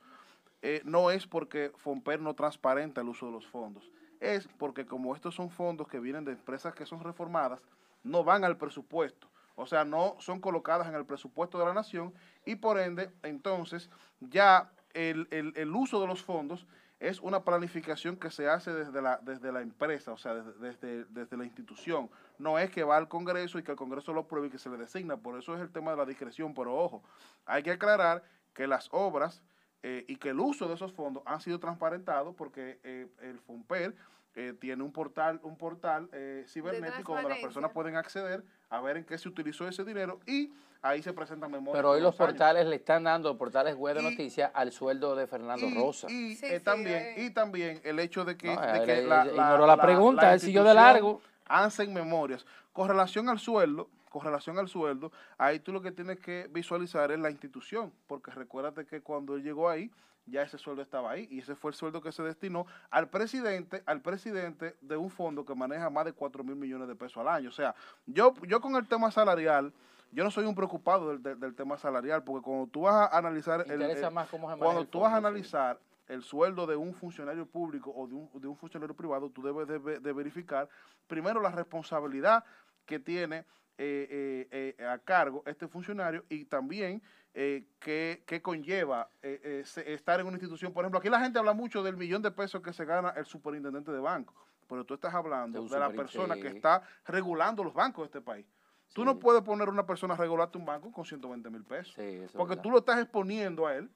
eh, no es porque Fomper no transparenta el uso de los fondos. Es porque como estos son fondos que vienen de empresas que son reformadas, no van al presupuesto. O sea, no son colocadas en el presupuesto de la nación y por ende, entonces, ya el, el- el uso de los fondos es una planificación que se hace desde la, desde la empresa, o sea, desde, desde, desde la institución. No es que va al Congreso y que el Congreso lo apruebe y que se le designa. Por eso es el tema de la discreción. Pero ojo, hay que aclarar que las obras eh, y que el uso de esos fondos han sido transparentados porque eh, el FOMPER eh, tiene un portal, un portal eh, cibernético donde las personas pueden acceder a ver en qué se utilizó ese dinero y ahí se presentan memorias. Pero hoy los años. portales le están dando, portales web de noticias, al sueldo de Fernando y, Rosa. Y, Sí, eh, sí, también, eh. y también el hecho de que, No, de que él la, ignoró la pregunta, él siguió de largo. Hacen memorias. Con relación al sueldo, con relación al sueldo, ahí tú lo que tienes que visualizar es la institución, porque recuérdate que cuando él llegó ahí, ya ese sueldo estaba ahí y ese fue el sueldo que se destinó al presidente, al presidente de un fondo que maneja más de 4 mil millones de pesos al año. O sea, yo, yo con el tema salarial, yo no soy un preocupado del, del- del tema salarial, porque cuando tú vas a analizar el, interesa el- más cómo se maneja cuando el tú vas a sí. analizar el sueldo de un funcionario público o de un, de un funcionario privado, tú debes de verificar primero la responsabilidad que tiene eh, eh, eh, a cargo este funcionario y también eh, qué, qué conlleva eh, eh, estar en una institución. Por ejemplo, aquí la gente habla mucho del millón de pesos que se gana el superintendente de banco, pero tú estás hablando De la persona que está regulando los bancos de este país. Tú no puedes poner a una persona a regularte un banco con 120 mil pesos. Sí, Porque verdad. tú lo estás exponiendo a él,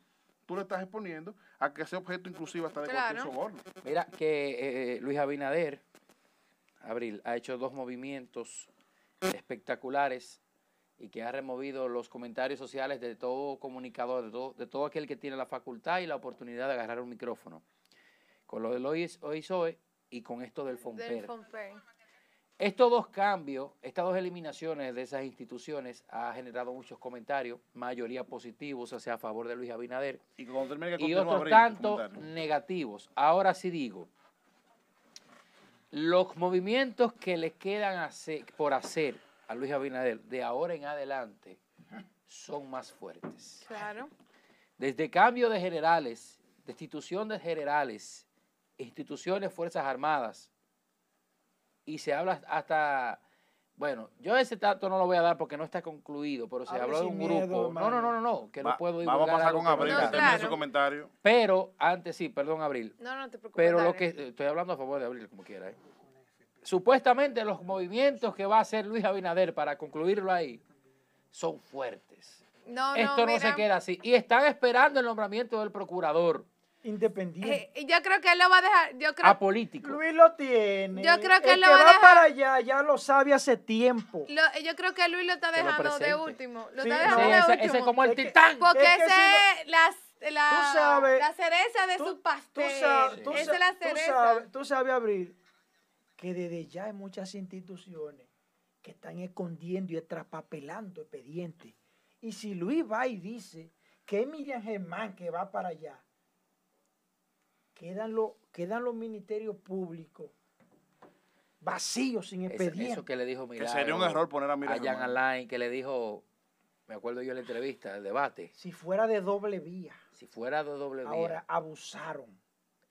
tú lo estás exponiendo a que ese objeto inclusive hasta de Claro. cualquier soborno. Mira que eh, Luis Abinader, Abril, ha hecho dos movimientos espectaculares y que ha removido los comentarios sociales de todo comunicador, de todo, de todo aquel que tiene la facultad y la oportunidad de agarrar un micrófono. Con lo del hoy, hoy soy y con esto del Del FOMPER. Estos dos cambios, estas dos eliminaciones de esas instituciones ha generado muchos comentarios, mayoría positivos, o sea, a favor de Luis Abinader, Y y otros Abril, tu tanto comentario. negativos. Ahora sí digo, los movimientos que le quedan hacer- por hacer a Luis Abinader de ahora en adelante son más fuertes. Claro. Desde cambio de generales, destitución de generales, instituciones, Fuerzas Armadas, y se habla hasta Bueno, yo ese dato no lo voy a dar porque no está concluido, pero se habló de un miedo, grupo. No, no, no, no, no, que no puedo vamos a divulgar pasar con Abril, no No, claro. su comentario. Pero antes sí, perdón, Abril. No, no te preocupes. Pero lo que estoy hablando a favor de Abril, como quiera. ¿eh? Supuestamente los movimientos que va a hacer Luis Abinader para concluirlo ahí son fuertes. No, Esto no, se mira, queda así. Y están esperando el nombramiento del procurador Independiente. eh, yo creo que él lo va a dejar. Yo creo, apolítico. Luis lo tiene. Yo creo que el lo que va a va dejar- para allá ya lo sabe hace tiempo. lo- yo creo que Luis lo está dejando de último. Lo Sí, está dejando de ese, último. ese es como el Es que- titán. Porque Es que ese si es la, la, Tú sabes- la cereza de Tú- su Tú pastel. sabes, tú Esa sa- es la tú cereza. sabes, tú sabes, Abril, que desde ya hay muchas instituciones que están escondiendo y traspapelando expedientes. Y si Luis va y dice que es Miriam Germán que va para allá, quedan los, quedan los ministerios públicos vacíos, sin expediente. eso que le dijo Que Milagro sería un error poner a a Miriam Jan. Alain, que le dijo, me acuerdo yo en la entrevista, el debate, Si fuera de doble vía, si fuera de doble vía, ahora abusaron.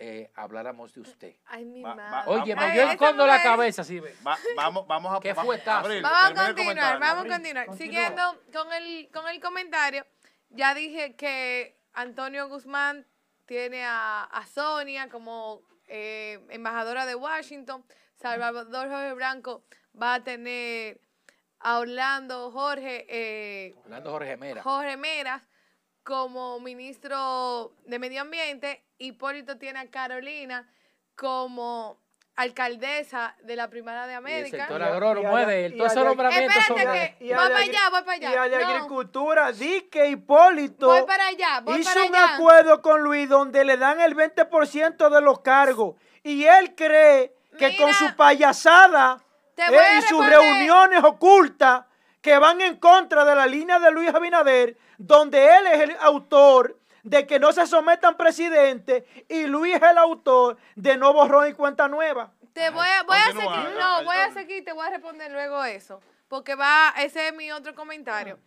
eh, habláramos de usted. Ay, mi Va- va- madre. Oye, yo esa escondo la cabeza, sí. Va- vamos, vamos a ¿Qué va- fuetazo? Abril, Vamos a continuar, vamos a Abril, continuar. continúa. Siguiendo con el, con el comentario, ya dije que Antonio Guzmán tiene a, a Sonia como eh, embajadora de Washington. Salvador Jorge Blanco va a tener a Orlando Jorge, eh, Orlando Jorge Mera. Jorge Meras como ministro de Medio Ambiente. Hipólito tiene a Carolina como alcaldesa de la Primera de Y el América. sector agrónomo de Todos esos nombramientos son que- voy para allá, voy para allá. Y a de No. agricultura, di que Hipólito Voy para allá, voy hizo para un allá. acuerdo con Luis donde le dan el 20% de los cargos. Y él cree que con Mira, su payasada eh, y sus reuniones ocultas que van en contra de la línea de Luis Abinader, donde él es el autor de que no se sometan presidentes y Luis es el autor de no borrón y cuenta nueva. Te voy a, voy a seguir, no, voy a seguir te voy a responder luego eso, porque va, ese es mi otro comentario.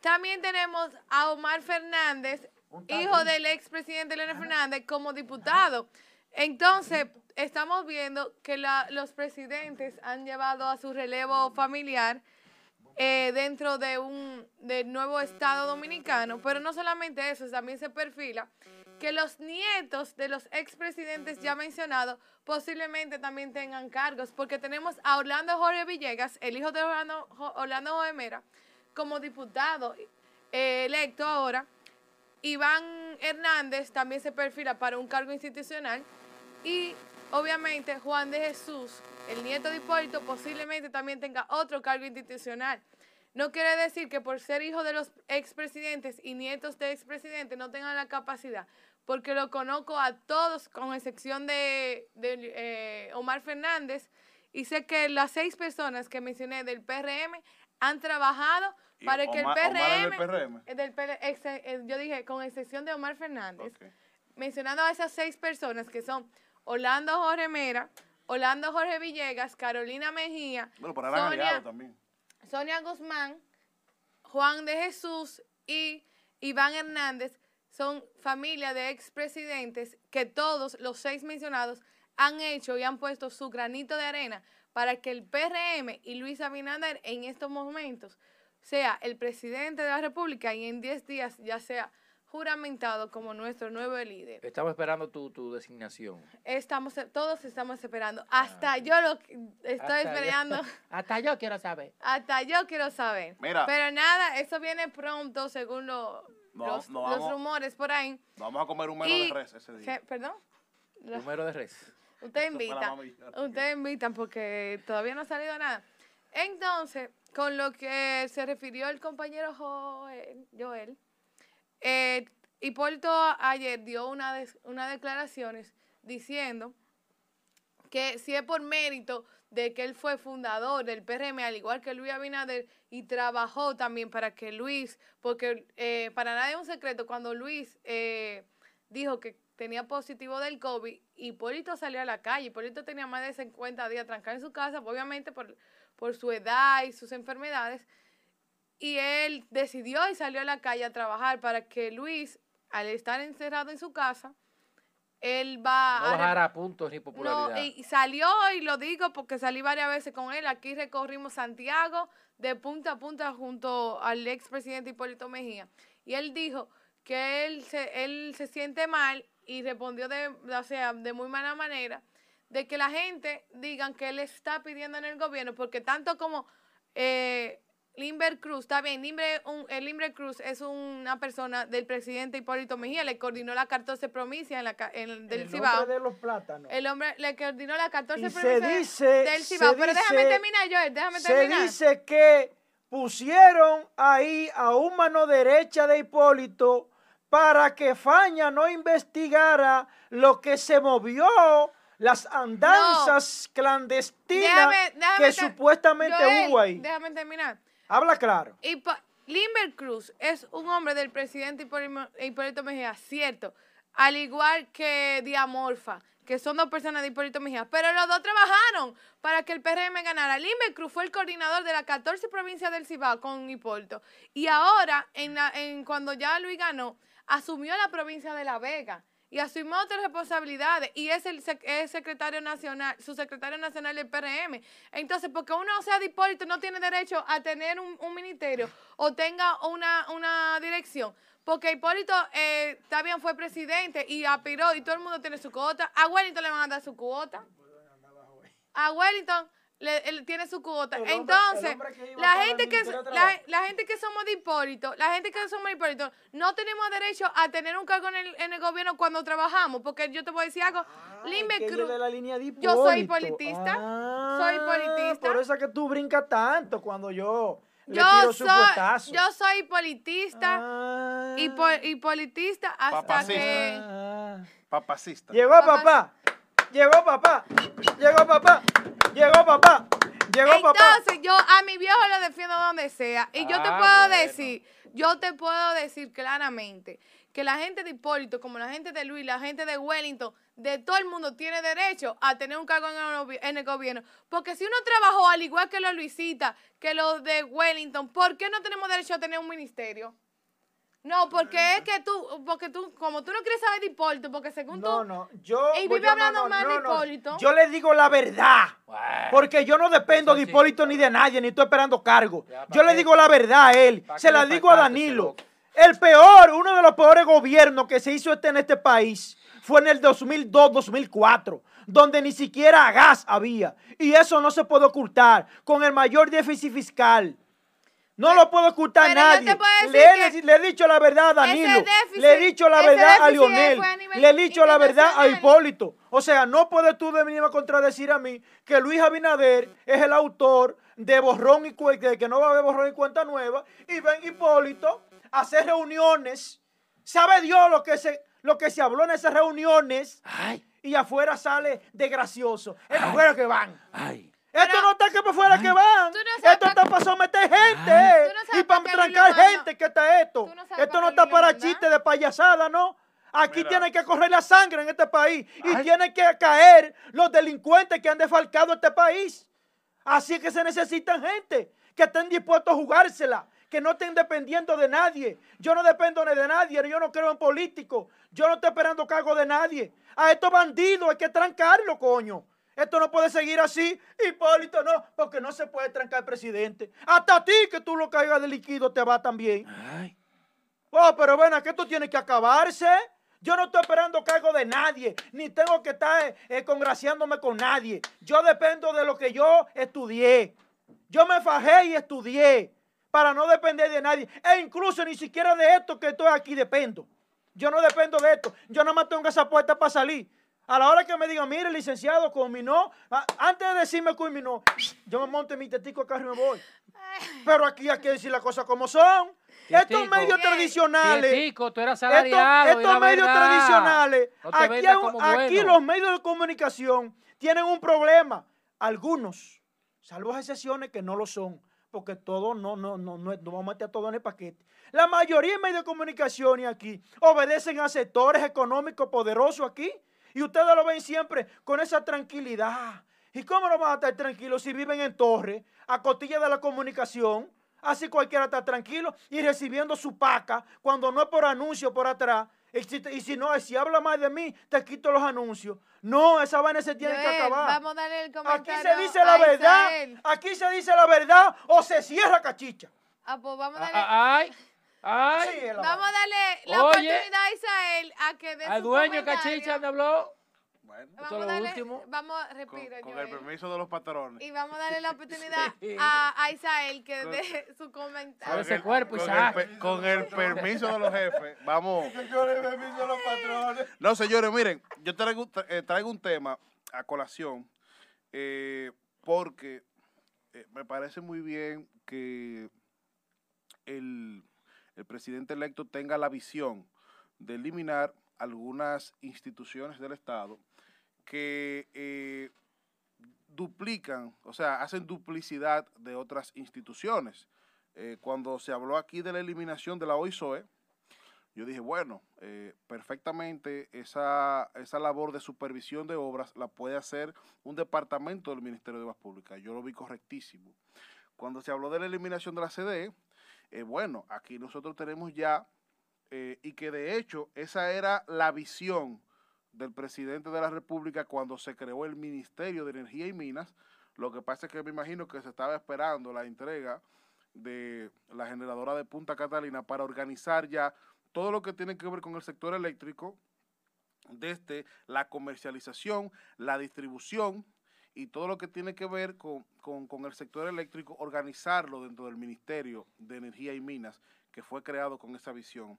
También tenemos a Omar Fernández, hijo del expresidente Leonel Fernández, como diputado. Entonces, estamos viendo que la- los presidentes han llevado a su relevo familiar eh, dentro de un del nuevo Estado dominicano, pero no solamente eso, también se perfila que los nietos de los expresidentes ya mencionados posiblemente también tengan cargos, porque tenemos a Orlando Jorge Villegas, el hijo de Orlando, Orlando Jorge Mera, como diputado eh, electo ahora. Iván Hernández también se perfila para un cargo institucional. Y obviamente Juan de Jesús, el nieto de Hipólito, posiblemente también tenga otro cargo institucional. No quiere decir que por ser hijo de los expresidentes y nietos de expresidentes no tengan la capacidad, porque lo conozco a todos, con excepción de, de, eh, Omar Fernández, y sé que las seis personas que mencioné del PRM han trabajado para que el Omar del PRM, eh, del PL ex- eh, yo dije, con excepción de Omar Fernández, mencionando a esas seis personas que son Orlando Jorge Mera, Orlando Jorge Villegas, Carolina Mejía, Bueno, Sonia, también. Sonia Guzmán, Juan de Jesús y Iván Hernández son familia de expresidentes que todos los seis mencionados han hecho y han puesto su granito de arena para que el PRM y Luis Abinader en estos momentos sea el presidente de la República y en 10 días ya sea juramentado como nuestro nuevo líder. Estamos esperando tu, tu designación. Estamos, todos estamos esperando. Hasta yo lo estoy Hasta yo- esperando. Hasta yo quiero saber. Hasta yo quiero saber. Mira. Pero nada, eso viene pronto según lo- No, los, no los vamos- rumores por ahí. Vamos a comer un mero Y- de res ese día. ¿Qué? ¿Perdón? Número de res. Ustedes Eso fue la invitan. mami. Ustedes invitan porque todavía no ha salido nada. Entonces, con lo que se refirió el compañero Joel, Joel eh, Hipólito ayer dio una des- unas declaraciones diciendo que si es por mérito de que él fue fundador del PRM, al igual que Luis Abinader, y trabajó también para que Luis, porque eh, para nadie es un secreto, cuando Luis eh, dijo que tenía positivo del COVID, Hipólito salió a la calle, Hipólito tenía más de 50 días trancado en su casa, obviamente por, por su edad y sus enfermedades, y él decidió y salió a la calle a trabajar para que Luis, al estar encerrado en su casa, él va No a... bajará puntos ni No, popularidad. y y salió, y lo digo porque salí varias veces con él. Aquí recorrimos Santiago de punta a punta junto al expresidente Hipólito Mejía. Y él dijo que él se, él se siente mal y respondió de, o sea, de muy mala manera de que la gente digan que él está pidiendo en el gobierno, porque tanto como eh, Limber Cruz, está bien, Limber, un, el Limber Cruz es una persona del presidente Hipólito Mejía, le coordinó la 14 provincias en la, en, del el Cibao. hombre de los plátanos. El hombre le coordinó las 14 Y se dice- del Cibao. se Pero déjame terminar, Joel, déjame Se terminar. dice que pusieron ahí a un mano derecha de Hipólito para que Faña no investigara lo que se movió, las andanzas clandestinas Déjame- déjame que supuestamente Joel, hubo ahí. Déjame terminar. Habla claro. Y Limber Cruz es un hombre del presidente Hipólito Hipólito Mejía, cierto. Al igual que Diamorfa, que son dos personas de Hipólito Mejía. Pero los dos trabajaron para que el PRM ganara. Limber Cruz fue el coordinador de las 14 provincias del Cibao con Hipólito. Y ahora, en la- en, cuando ya Luis ganó, asumió la provincia de La Vega. Y asumió otras responsabilidades. Y es el es secretario nacional, su secretario nacional del PRM. Entonces, porque uno sea de Hipólito, no tiene derecho a tener un, un ministerio o tenga una, una dirección. Porque Hipólito eh, también fue presidente y aspiró y todo el mundo tiene su cuota. A Wellington le van a dar su cuota. A Wellington le, él tiene su cuota. Hombre- Entonces, la gente que, la, la gente que somos de Hipólito, la gente que somos de Hipólito, no tenemos derecho a tener un cargo en el, en el gobierno cuando trabajamos. Porque yo te voy a decir algo. Ay, Limbe Cruz. de la línea de Yo soy Hipólito. hipólitista, Ah, soy hipólitista. Por eso es que tú brincas tanto cuando yo le Yo tiro su soy, yo soy politista Ah, y, po- y politista hasta Papacista. que... ah. Papacista. Llegó Papá. papá. Llegó papá. Llegó papá. Llegó papá. Llegó papá. Entonces, yo a mi viejo lo defiendo donde sea. Y yo te Ah, puedo bueno. decir, yo te puedo decir claramente que la gente de Hipólito, como la gente de Luis, la gente de Wellington, de todo el mundo tiene derecho a tener un cargo en el, gobi- en el gobierno. Porque si uno trabajó al igual que los Luisita, que los de Wellington, ¿por qué no tenemos derecho a tener un ministerio? No, porque es que tú, porque tú, como tú no quieres saber de Hipólito, porque según No, tú, no. Yo. Y vive yo hablando mal de Hipólito. Yo le digo la verdad. Bueno, Porque yo no dependo de sí. Hipólito ni de nadie, ni estoy esperando cargo. Ya, ¿pa' Yo le qué? digo la verdad a él. ¿Pa' Se la le digo a Danilo. El peor, uno de los peores gobiernos que se hizo este en este país fue en el 2002-2004, donde ni siquiera gas había. Y eso no se puede ocultar con el mayor déficit fiscal. No lo puede ocultar pero yo nadie. te puedo decir Le he, que le he dicho la verdad a Danilo. déficit- le he dicho la verdad a Lionel. a Le he dicho la verdad a. Hipólito. O sea, no puedes tú de venir a contradecir a mí que Luis Abinader es el autor de borrón y de que no va a haber borrón y cuenta nueva y ven Hipólito a hacer reuniones. ¿Sabe Dios lo que se lo que se habló en esas reuniones? ay, Y afuera sale de gracioso. Es afuera que van. ay. Esto no está que para afuera que van. No esto está para someter gente. No y pa' para qué trancar gente que está esto. No esto no qué está para chistes de payasada, ¿no? Aquí Mira. tiene que correr la sangre en este país. Y tienen que caer los delincuentes que han defalcado este país. Así que se necesitan gente que estén dispuestos a jugársela, que no estén dependiendo de nadie. Yo no dependo ni de nadie, yo no creo en políticos. Yo no estoy esperando cargo de nadie. A estos bandidos hay que trancarlo, coño. Esto no puede seguir así. Hipólito no, porque no se puede trancar presidente. Hasta a ti que tú lo caigas de líquido te va también. Ay, Oh, pero ven, que esto tiene que acabarse. Yo no estoy esperando cargo de nadie, ni tengo que estar eh, congraciándome con nadie. Yo dependo de lo que yo estudié. Yo me fajé y estudié para no depender de nadie. E incluso ni siquiera de esto que estoy aquí dependo. Yo no dependo de esto. Yo nada más tengo esa puerta para salir. A la hora que me digan, mire, licenciado, culminó. Antes de decirme culminó, yo me monto en mi tetico acá y me voy. Pero aquí hay que decir las cosas como son. Estos medios tradicionales. Tietico, tú eras Estos, salariado. medios verdad. tradicionales, No aquí, hay un- como aquí bueno. los medios de comunicación tienen un problema. Algunos, salvo excepciones que no lo son, porque todos no, no, no, no, no vamos a meter a todo en el paquete. La mayoría de medios de comunicación aquí obedecen a sectores económicos poderosos aquí. Y ustedes lo ven siempre con esa tranquilidad. ¿Y cómo no van a estar tranquilos si viven en torres, a costilla de la comunicación? Así cualquiera está tranquilo y recibiendo su paca cuando no es por anuncio por atrás. Y si, y si no, si habla más de mí, te quito los anuncios. No, esa vaina se tiene que acabar. Vamos a darle el Aquí comentario se dice la verdad. Aquí se dice la verdad o se cierra cachicha. Ah, pues vamos a Ah, darle, ah, Ay, ay, Sí, vamos a darle la Oye. oportunidad a Isael a que dé al su dueño comentario. cachicha me habló. Bueno, Vamos Esto es a lo darle, último. vamos, con, respira, con el permiso de los patrones. Y vamos a darle la oportunidad a, a Isael que Con- dé su Con comentario. ese cuerpo, con el, Isaac. pe- con el permiso de los jefes, vamos. Le permiso a los patrones. No, señores, miren, yo traigo, tra- eh, traigo un tema a colación eh, porque eh, me parece muy bien que el, el presidente electo tenga la visión de eliminar algunas instituciones del Estado que eh, duplican, o sea, hacen duplicidad de otras instituciones. Eh, cuando se habló aquí de la eliminación de la OISOE, yo dije, bueno, eh, perfectamente esa, esa labor de supervisión de obras la puede hacer un departamento del Ministerio de Obras Públicas. Yo lo vi correctísimo. Cuando se habló de la eliminación de la CDE, eh, bueno, aquí nosotros tenemos ya, eh, y que de hecho esa era la visión del presidente de la República cuando se creó el Ministerio de Energía y Minas. Lo que pasa es que me imagino que se estaba esperando la entrega de la generadora de Punta Catalina para organizar ya todo lo que tiene que ver con el sector eléctrico, desde la comercialización, la distribución y todo lo que tiene que ver con, con- con el sector eléctrico, organizarlo dentro del Ministerio de Energía y Minas, que fue creado con esa visión.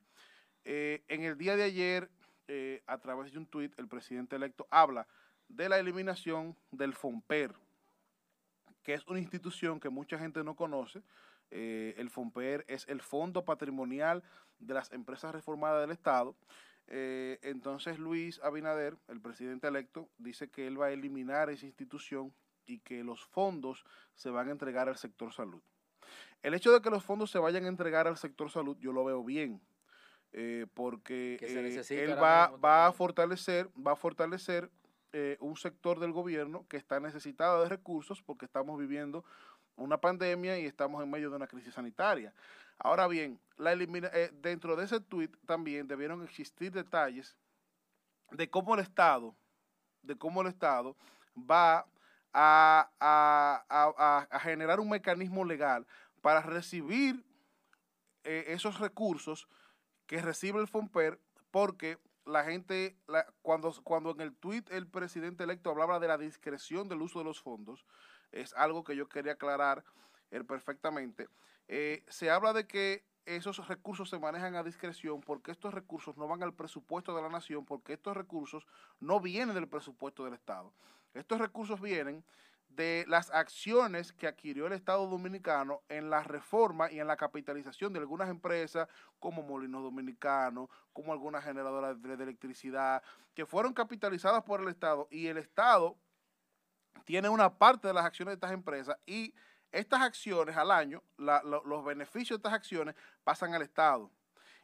Eh, en el día de ayer, eh, a través de un tuit, el presidente electo habla de la eliminación del FOMPER, que es una institución que mucha gente no conoce. Eh, el FOMPER es el Fondo Patrimonial de las Empresas Reformadas del Estado. Eh, entonces Luis Abinader, el presidente electo, dice que él va a eliminar esa institución y que los fondos se van a entregar al sector salud. El hecho de que los fondos se vayan a entregar al sector salud, yo lo veo bien, eh, porque eh, él va, va a fortalecer, va a fortalecer eh, un sector del gobierno que está necesitado de recursos porque estamos viviendo una pandemia y estamos en medio de una crisis sanitaria. Ahora bien, la elimina- eh, dentro de ese tuit también debieron existir detalles de cómo el Estado, de cómo el Estado va a, generar un mecanismo legal para recibir eh, esos recursos que recibe el FOMPER, porque la gente, cuando, en el tuit el presidente electo hablaba de la discreción del uso de los fondos, es algo que yo quería aclarar eh, perfectamente. Eh, se habla de que esos recursos se manejan a discreción porque estos recursos no van al presupuesto de la nación, porque estos recursos no vienen del presupuesto del Estado. Estos recursos vienen de las acciones que adquirió el Estado Dominicano en la reforma y en la capitalización de algunas empresas como Molinos Dominicanos, como algunas generadoras de, de electricidad, que fueron capitalizadas por el Estado y el Estado tiene una parte de las acciones de estas empresas y estas acciones al año, los beneficios de estas acciones pasan al Estado.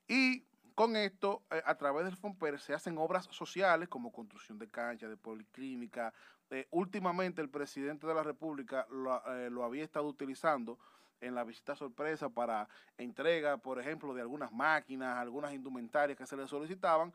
Y con esto, eh, a través del FOMPER, se hacen obras sociales como construcción de canchas, de policlínica. Eh, últimamente el presidente de la República lo, eh, lo había estado utilizando en la visita sorpresa para entrega, por ejemplo, de algunas máquinas, algunas indumentarias que se le solicitaban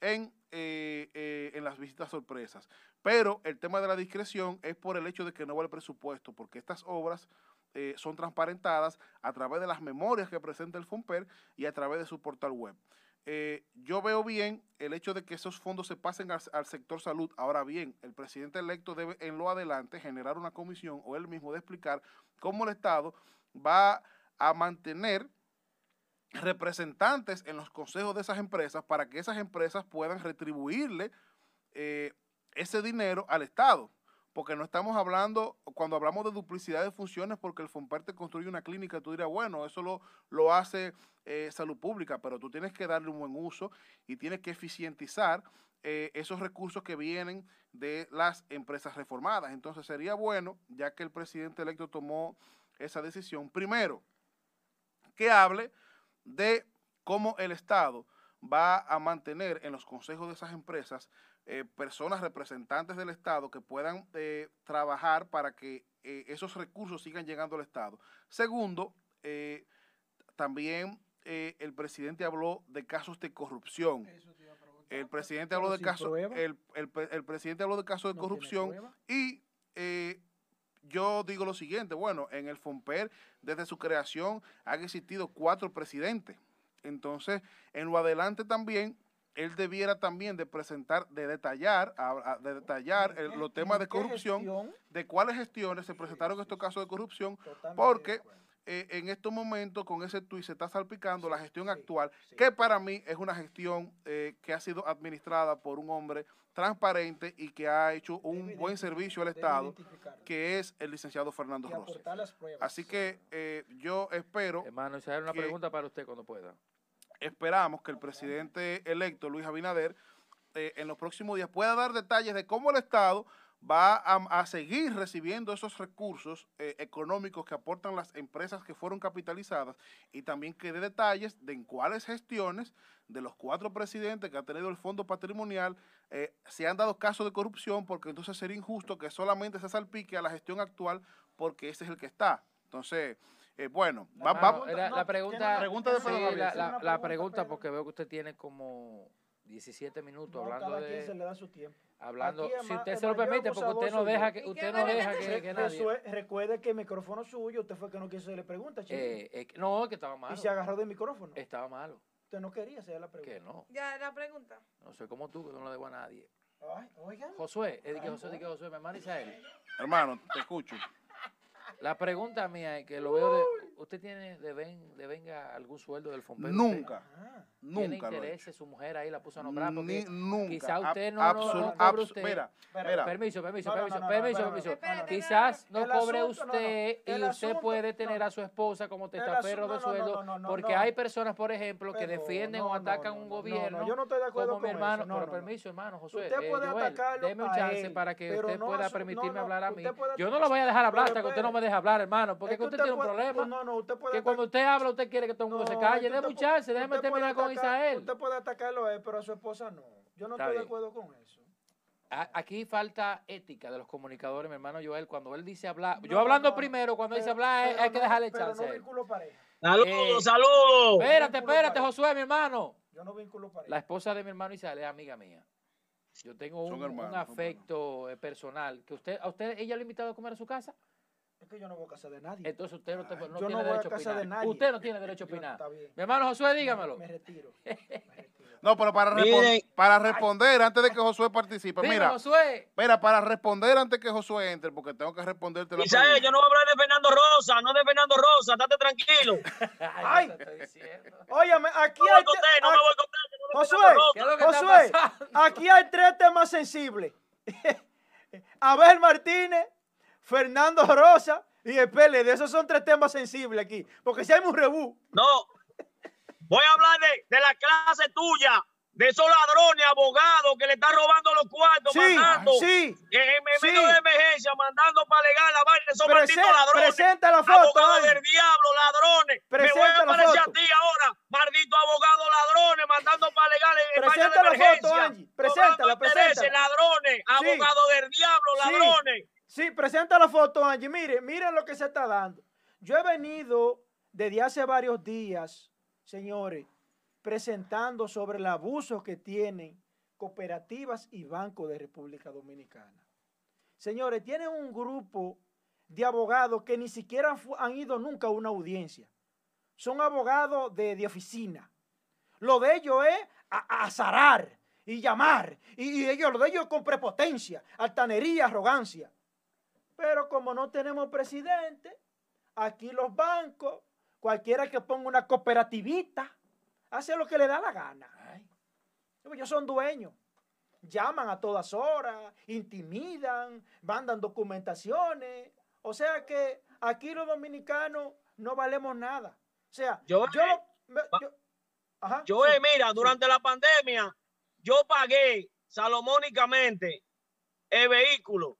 en, eh, en las visitas sorpresas. Pero el tema de la discreción es por el hecho de que no va el presupuesto, porque estas obras eh, son transparentadas a través de las memorias que presenta el FOMPER y a través de su portal web. Eh, yo veo bien el hecho de que esos fondos se pasen al, al sector salud. Ahora bien, el presidente electo debe en lo adelante generar una comisión o él mismo de explicar cómo el Estado va a mantener representantes en los consejos de esas empresas para que esas empresas puedan retribuirle eh, ese dinero al Estado. Porque no estamos hablando, cuando hablamos de duplicidad de funciones, porque el FOMPER te construye una clínica, tú dirás, bueno, eso lo, lo hace eh, salud pública, pero tú tienes que darle un buen uso y tienes que eficientizar eh, esos recursos que vienen de las empresas reformadas. Entonces sería bueno, ya que el presidente electo tomó esa decisión, primero, que hable de cómo el Estado va a mantener en los consejos de esas empresas eh, personas representantes del Estado que puedan eh, trabajar para que eh, esos recursos sigan llegando al Estado. Segundo, también el presidente habló de casos de corrupción. El presidente habló de casos, el, el el presidente habló de casos de No corrupción y yo digo lo siguiente, bueno, en el FOMPER, desde su creación, han existido cuatro presidentes. Entonces, en lo adelante también, él debiera también de presentar, de detallar, a- a- de detallar el- los temas de ¿En qué corrupción, gestión? de cuáles gestiones se presentaron estos casos de corrupción, Totalmente porque eh, en estos momentos con ese tuit se está salpicando la gestión sí, actual, sí. que para mí es una gestión eh, que ha sido administrada por un hombre transparente y que ha hecho un Debe buen servicio al Estado, que es el licenciado Fernando Rossi. Así que eh, yo espero, Hermano, Israel, una que- pregunta para usted cuando pueda. Esperamos que el presidente electo, Luis Abinader, eh, en los próximos días pueda dar detalles de cómo el Estado va a, seguir recibiendo esos recursos eh, económicos que aportan las empresas que fueron capitalizadas y también que dé detalles de en cuáles gestiones de los cuatro presidentes que ha tenido el fondo patrimonial eh, se han dado casos de corrupción porque entonces sería injusto que solamente se salpique a la gestión actual porque ese es el que está. Entonces, eh, bueno, va- va- Hermano, era no, la tiene pregunta, una- Pregunta de sí, la, la- la pregunta, porque veo que usted tiene como 17 minutos No, hablando cada quien se de, le da su tiempo. hablando, Aquí es si usted el se lo permite, porque usted no soy deja que, ¿Y usted no deja que que, nadie, es- recuerde que el micrófono suyo, usted fue que no quiso hacerle pregunta, chico. eh, eh, no, que estaba malo, y se agarró del micrófono. estaba malo, Usted no quería hacer la pregunta. que no, Ya, la pregunta. no sé como tú, que no le debo a nadie. Ay, oigan. Josué, es de que Josué, de que Josué, mi hermano Isael, hermano, te escucho. La pregunta mía es que lo veo de, ¿usted tiene, de, ven, de venga algún sueldo del Fompero? Nunca, Ah, ¿Tiene nunca lo he intereses? Su mujer ahí la puso a nombrar Ni- porque nunca. quizá usted no- no- cobre usted. Mira, mira, Permiso, permiso, permiso, permiso, permiso. Quizás no cobre usted y usted puede tener a su esposa como asunto, de sueldo, porque hay personas, por ejemplo, que defienden o atacan un no, gobierno. no, yo no estoy de acuerdo como mi con hermano, pero permiso, hermano, Josué, Usted eh, puede atacarlo deme un chance para que usted pueda permitirme hablar a mí. Yo no lo voy a dejar hablar hasta que usted no me deje hablar, hermano, porque Es es que usted tiene un problema. No, no, usted puede Que cuando usted habla, usted quiere que todo el mundo se calle. pu- chance, déjeme terminar con Isael. Usted puede atacarlo a él, pero a su esposa no. Yo no Está estoy de acuerdo con eso. A- Aquí falta ética de los comunicadores, mi hermano Joel. Cuando él dice hablar, No, yo hablando no, primero, cuando dice hablar, hay- pero hay que dejarle pero chance. no pareja. Saludos, Eh, saludos. Espérate, espérate. Josué, mi hermano. Yo no vinculo pareja. La esposa de mi hermano Isabel es amiga mía. Yo tengo un, hermanos, afecto eh, personal. que usted, ¿A usted ella lo ha invitado a comer a su casa? Es que yo no voy a casa de nadie. Entonces usted no, te- Ay, no yo tiene no voy a derecho a casa de opinar. nadie. Usted no tiene derecho a opinar. está bien. Mi hermano Josué, dígamelo. Me retiro. Me retiro. no, pero para, respon- para responder antes de que Josué participe, Dime, mira, Josué. mira, para responder antes que Josué entre, porque tengo que responderte la pregunta. yo no voy a hablar de Fernando Rosa, no de Fernando Rosa, estate tranquilo. Ay. Óyeme, aquí No hay... te- no me voy no Josué, Fernando ¿Qué Rosa. es lo que está Josué, aquí hay tres temas sensibles. Abel Martínez, Fernando Rosa y el PLD. Esos son tres temas sensibles aquí. Porque si hay un rebú. No, voy a hablar de, de la clase tuya, de esos ladrones, abogados que le están robando los cuartos, Sí, mandando sí. en, en Sí. medio de emergencia, mandando para legal la vaina, esos Presen- malditos ladrones. presenta la foto, Abogados del diablo, ladrones. Me voy Presenta a aparecer foto. a ti ahora, maldito abogado ladrones, mandando para legal en, vaina Presenta de emergencia. foto, Angie. Preséntala, preséntala. ladrones, Sí. abogados del diablo, Sí. ladrones. Sí, presenta la foto, Angie. Mire, miren lo que se está dando. Yo he venido desde hace varios días, señores, presentando sobre el abuso que tienen cooperativas y bancos de República Dominicana. Señores, tienen un grupo de abogados que ni siquiera han ido nunca a una audiencia. Son abogados de, de oficina. Lo de ellos es azarar y llamar. Y, y ellos, lo de ellos es con prepotencia, altanería, arrogancia. Pero como no tenemos presidente, aquí los bancos, cualquiera que ponga una cooperativita, hace lo que le da la gana. Ellos son dueños. Llaman a todas horas, intimidan, mandan documentaciones. O sea que aquí los dominicanos no valemos nada. O sea, yo, me- yo- ajá, Yo, sí, mira, sí. durante la pandemia, yo pagué salomónicamente el vehículo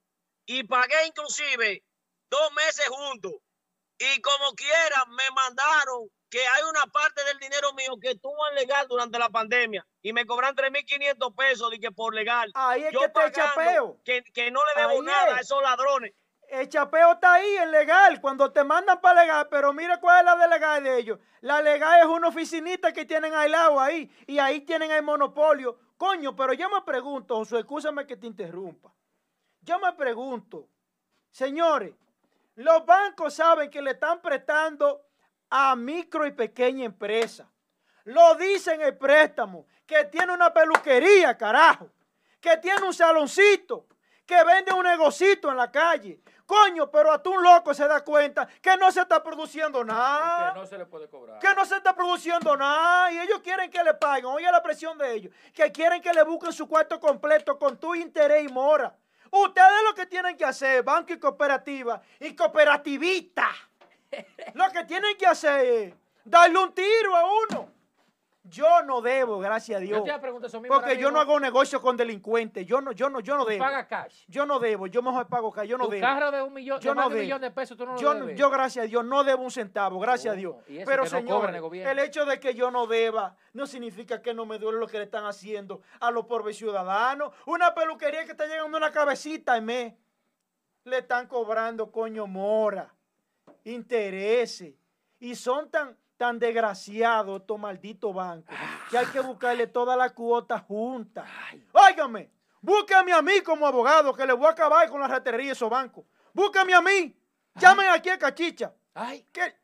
y pagué inclusive dos meses juntos. Y como quiera, me mandaron que hay una parte del dinero mío que estuvo en legal durante la pandemia y me cobran 3.500 pesos de que por legal. Ahí es yo que te echa pagando peo. que, que no le debo Ahí nada a es. esos ladrones. El chapeo está ahí, es legal, cuando te mandan para legal, pero mira cuál es la de legal de ellos. La legal es una oficinita que tienen aislado ahí, y ahí tienen el monopolio. Coño, pero yo me pregunto, Josué, escúchame que te interrumpa. Yo me pregunto, señores, los bancos saben que le están prestando a micro y pequeña empresa. Lo dice en el préstamo, que tiene una peluquería, carajo, que tiene un saloncito, que vende un negocito en la calle. Coño, pero a un loco se da cuenta que no se está produciendo nada. Que no se le puede cobrar. Que no se está produciendo nada y ellos quieren que le paguen. Oye la presión de ellos. Que quieren que le busquen su cuarto completo con tu interés y mora. Ustedes lo que tienen que hacer, banco y cooperativa y cooperativista, lo que tienen que hacer es darle un tiro a uno. Yo no debo, gracias a Dios. Yo te pregunto eso mismo. Porque yo no hago negocio con delincuentes. Yo no, yo no, yo no debo. pagas cash. Yo no debo. Yo mejor pago cash. Yo no tu debo. carro de un millón, Yo de no de un millón de pesos, tú no lo Yo, debes. yo, gracias a Dios, no debo un centavo, gracias a Dios. Pero, no señores, el hecho de que yo no deba no significa que no me duele lo que le están haciendo a los pobres ciudadanos. Una peluquería que está llegando una cabecita al mes. Le están cobrando, coño, mora, intereses. Y son tan, tan desgraciados estos malditos bancos que hay que buscarle todas las cuotas juntas. Óigame, búscame a mí como abogado que le voy a acabar con la ratería de esos bancos. Búscame a mí. Llamen aquí a Cachicha. Ay, Que,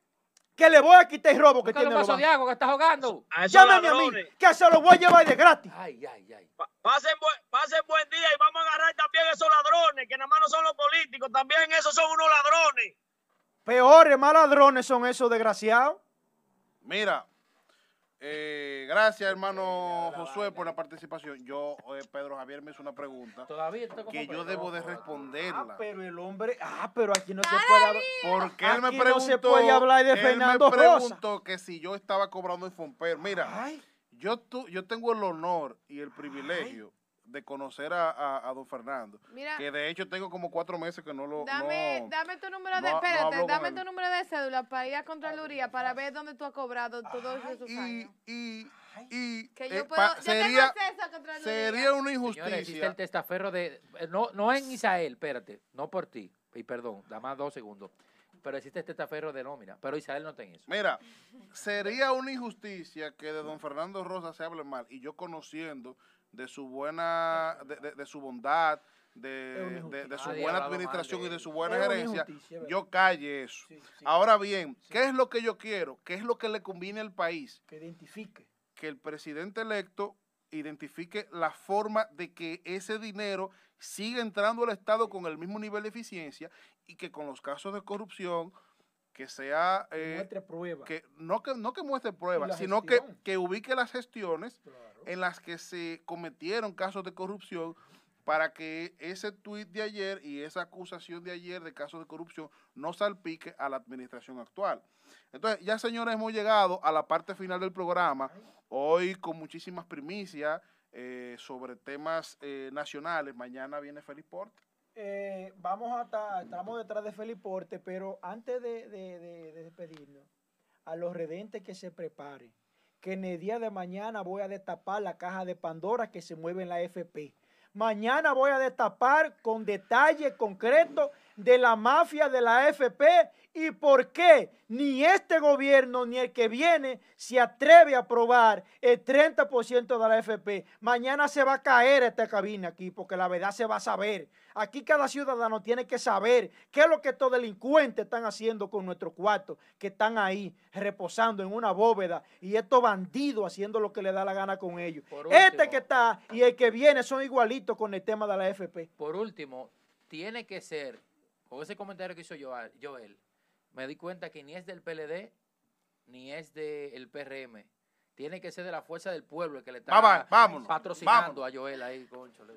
que le voy a quitar el robo que tiene un los vaso de bancos. agua que estás jugando. A Llámame a mí, que se lo voy a llevar de gratis. Ay, ay, ay. Pa- Pasen buen, pasen buen día y vamos a agarrar también esos ladrones, que nada más no son los políticos, también esos son unos ladrones. Peores, más ladrones son esos desgraciados. Mira, eh, gracias hermano Josué por la participación. Yo, eh, Pedro Javier me hizo una pregunta Todavía estoy como que yo Pedro, debo de joder. Ah, responderla. pero el hombre, ah, pero aquí no se puede hablar. Porque él me Aquí no preguntó, se puede hablar de él Fernando me Rosa. preguntó que si yo estaba cobrando en Fomper. Mira, Ay, yo, tu- yo tengo el honor y el privilegio de conocer a, a- a don Fernando. Mira, Que de hecho tengo como cuatro meses que no lo... dame, no- dame tu número de, no espérate, dame él. tu número de cédula para ir a Contraloría para ver dónde tú has cobrado todos esos y, años. y, y Que eh, yo pa- puedo, yo sería, tengo acceso a Contraloría. sería una Señores, existe injusticia. el testaferro de. eh, No, no en Isael, espérate. No por ti. Y perdón, da más dos segundos. Pero existe el testaferro de nómina. Pero Isael no tiene eso. Mira, sería una injusticia que de don Fernando Rosa se hable mal y yo conociendo de su buena, de, de- de su bondad, de, de- de su Nadie buena administración y de su buena gerencia, yo calle eso. sí, sí, Ahora bien, ¿qué es lo que yo quiero? ¿Qué es lo que le conviene al país? que identifique. Que el presidente electo identifique la forma de que ese dinero siga entrando al Estado con el mismo nivel de eficiencia y que con los casos de corrupción que sea eh, Muestre prueba. que no que no que muestre pruebas, sino que, que ubique las gestiones Claro. en las que se cometieron casos de corrupción para que ese tuit de ayer y esa acusación de ayer de casos de corrupción no salpique a la administración actual. Entonces, ya señores, hemos llegado a la parte final del programa, hoy con muchísimas primicias eh, sobre temas eh, nacionales. Mañana viene Félix Porte. Eh, vamos a estar, estamos detrás de Feliporte, pero antes de, de- de- de despedirnos, a los redentes que se preparen, que en el día de mañana voy a destapar la caja de Pandora que se mueve en la FP. Mañana voy a destapar con detalle concreto de la mafia de la AFP y por qué ni este gobierno ni el que viene se atreve a aprobar el 30% de la AFP. Mañana se va a caer esta cabina aquí porque la verdad se va a saber. Aquí cada ciudadano tiene que saber qué es lo que estos delincuentes están haciendo con nuestros cuartos, que están ahí reposando en una bóveda y estos bandidos haciendo lo que le da la gana con ellos. Por Este último. que está y el que viene son igualitos con el tema de la AFP. Por último, tiene que ser, con ese comentario que hizo Joel, me di cuenta que ni es del PLD ni es del PRM. Tiene que ser de la fuerza del pueblo el que le está vámonos, patrocinando vámonos. a Joel ahí, concho. le-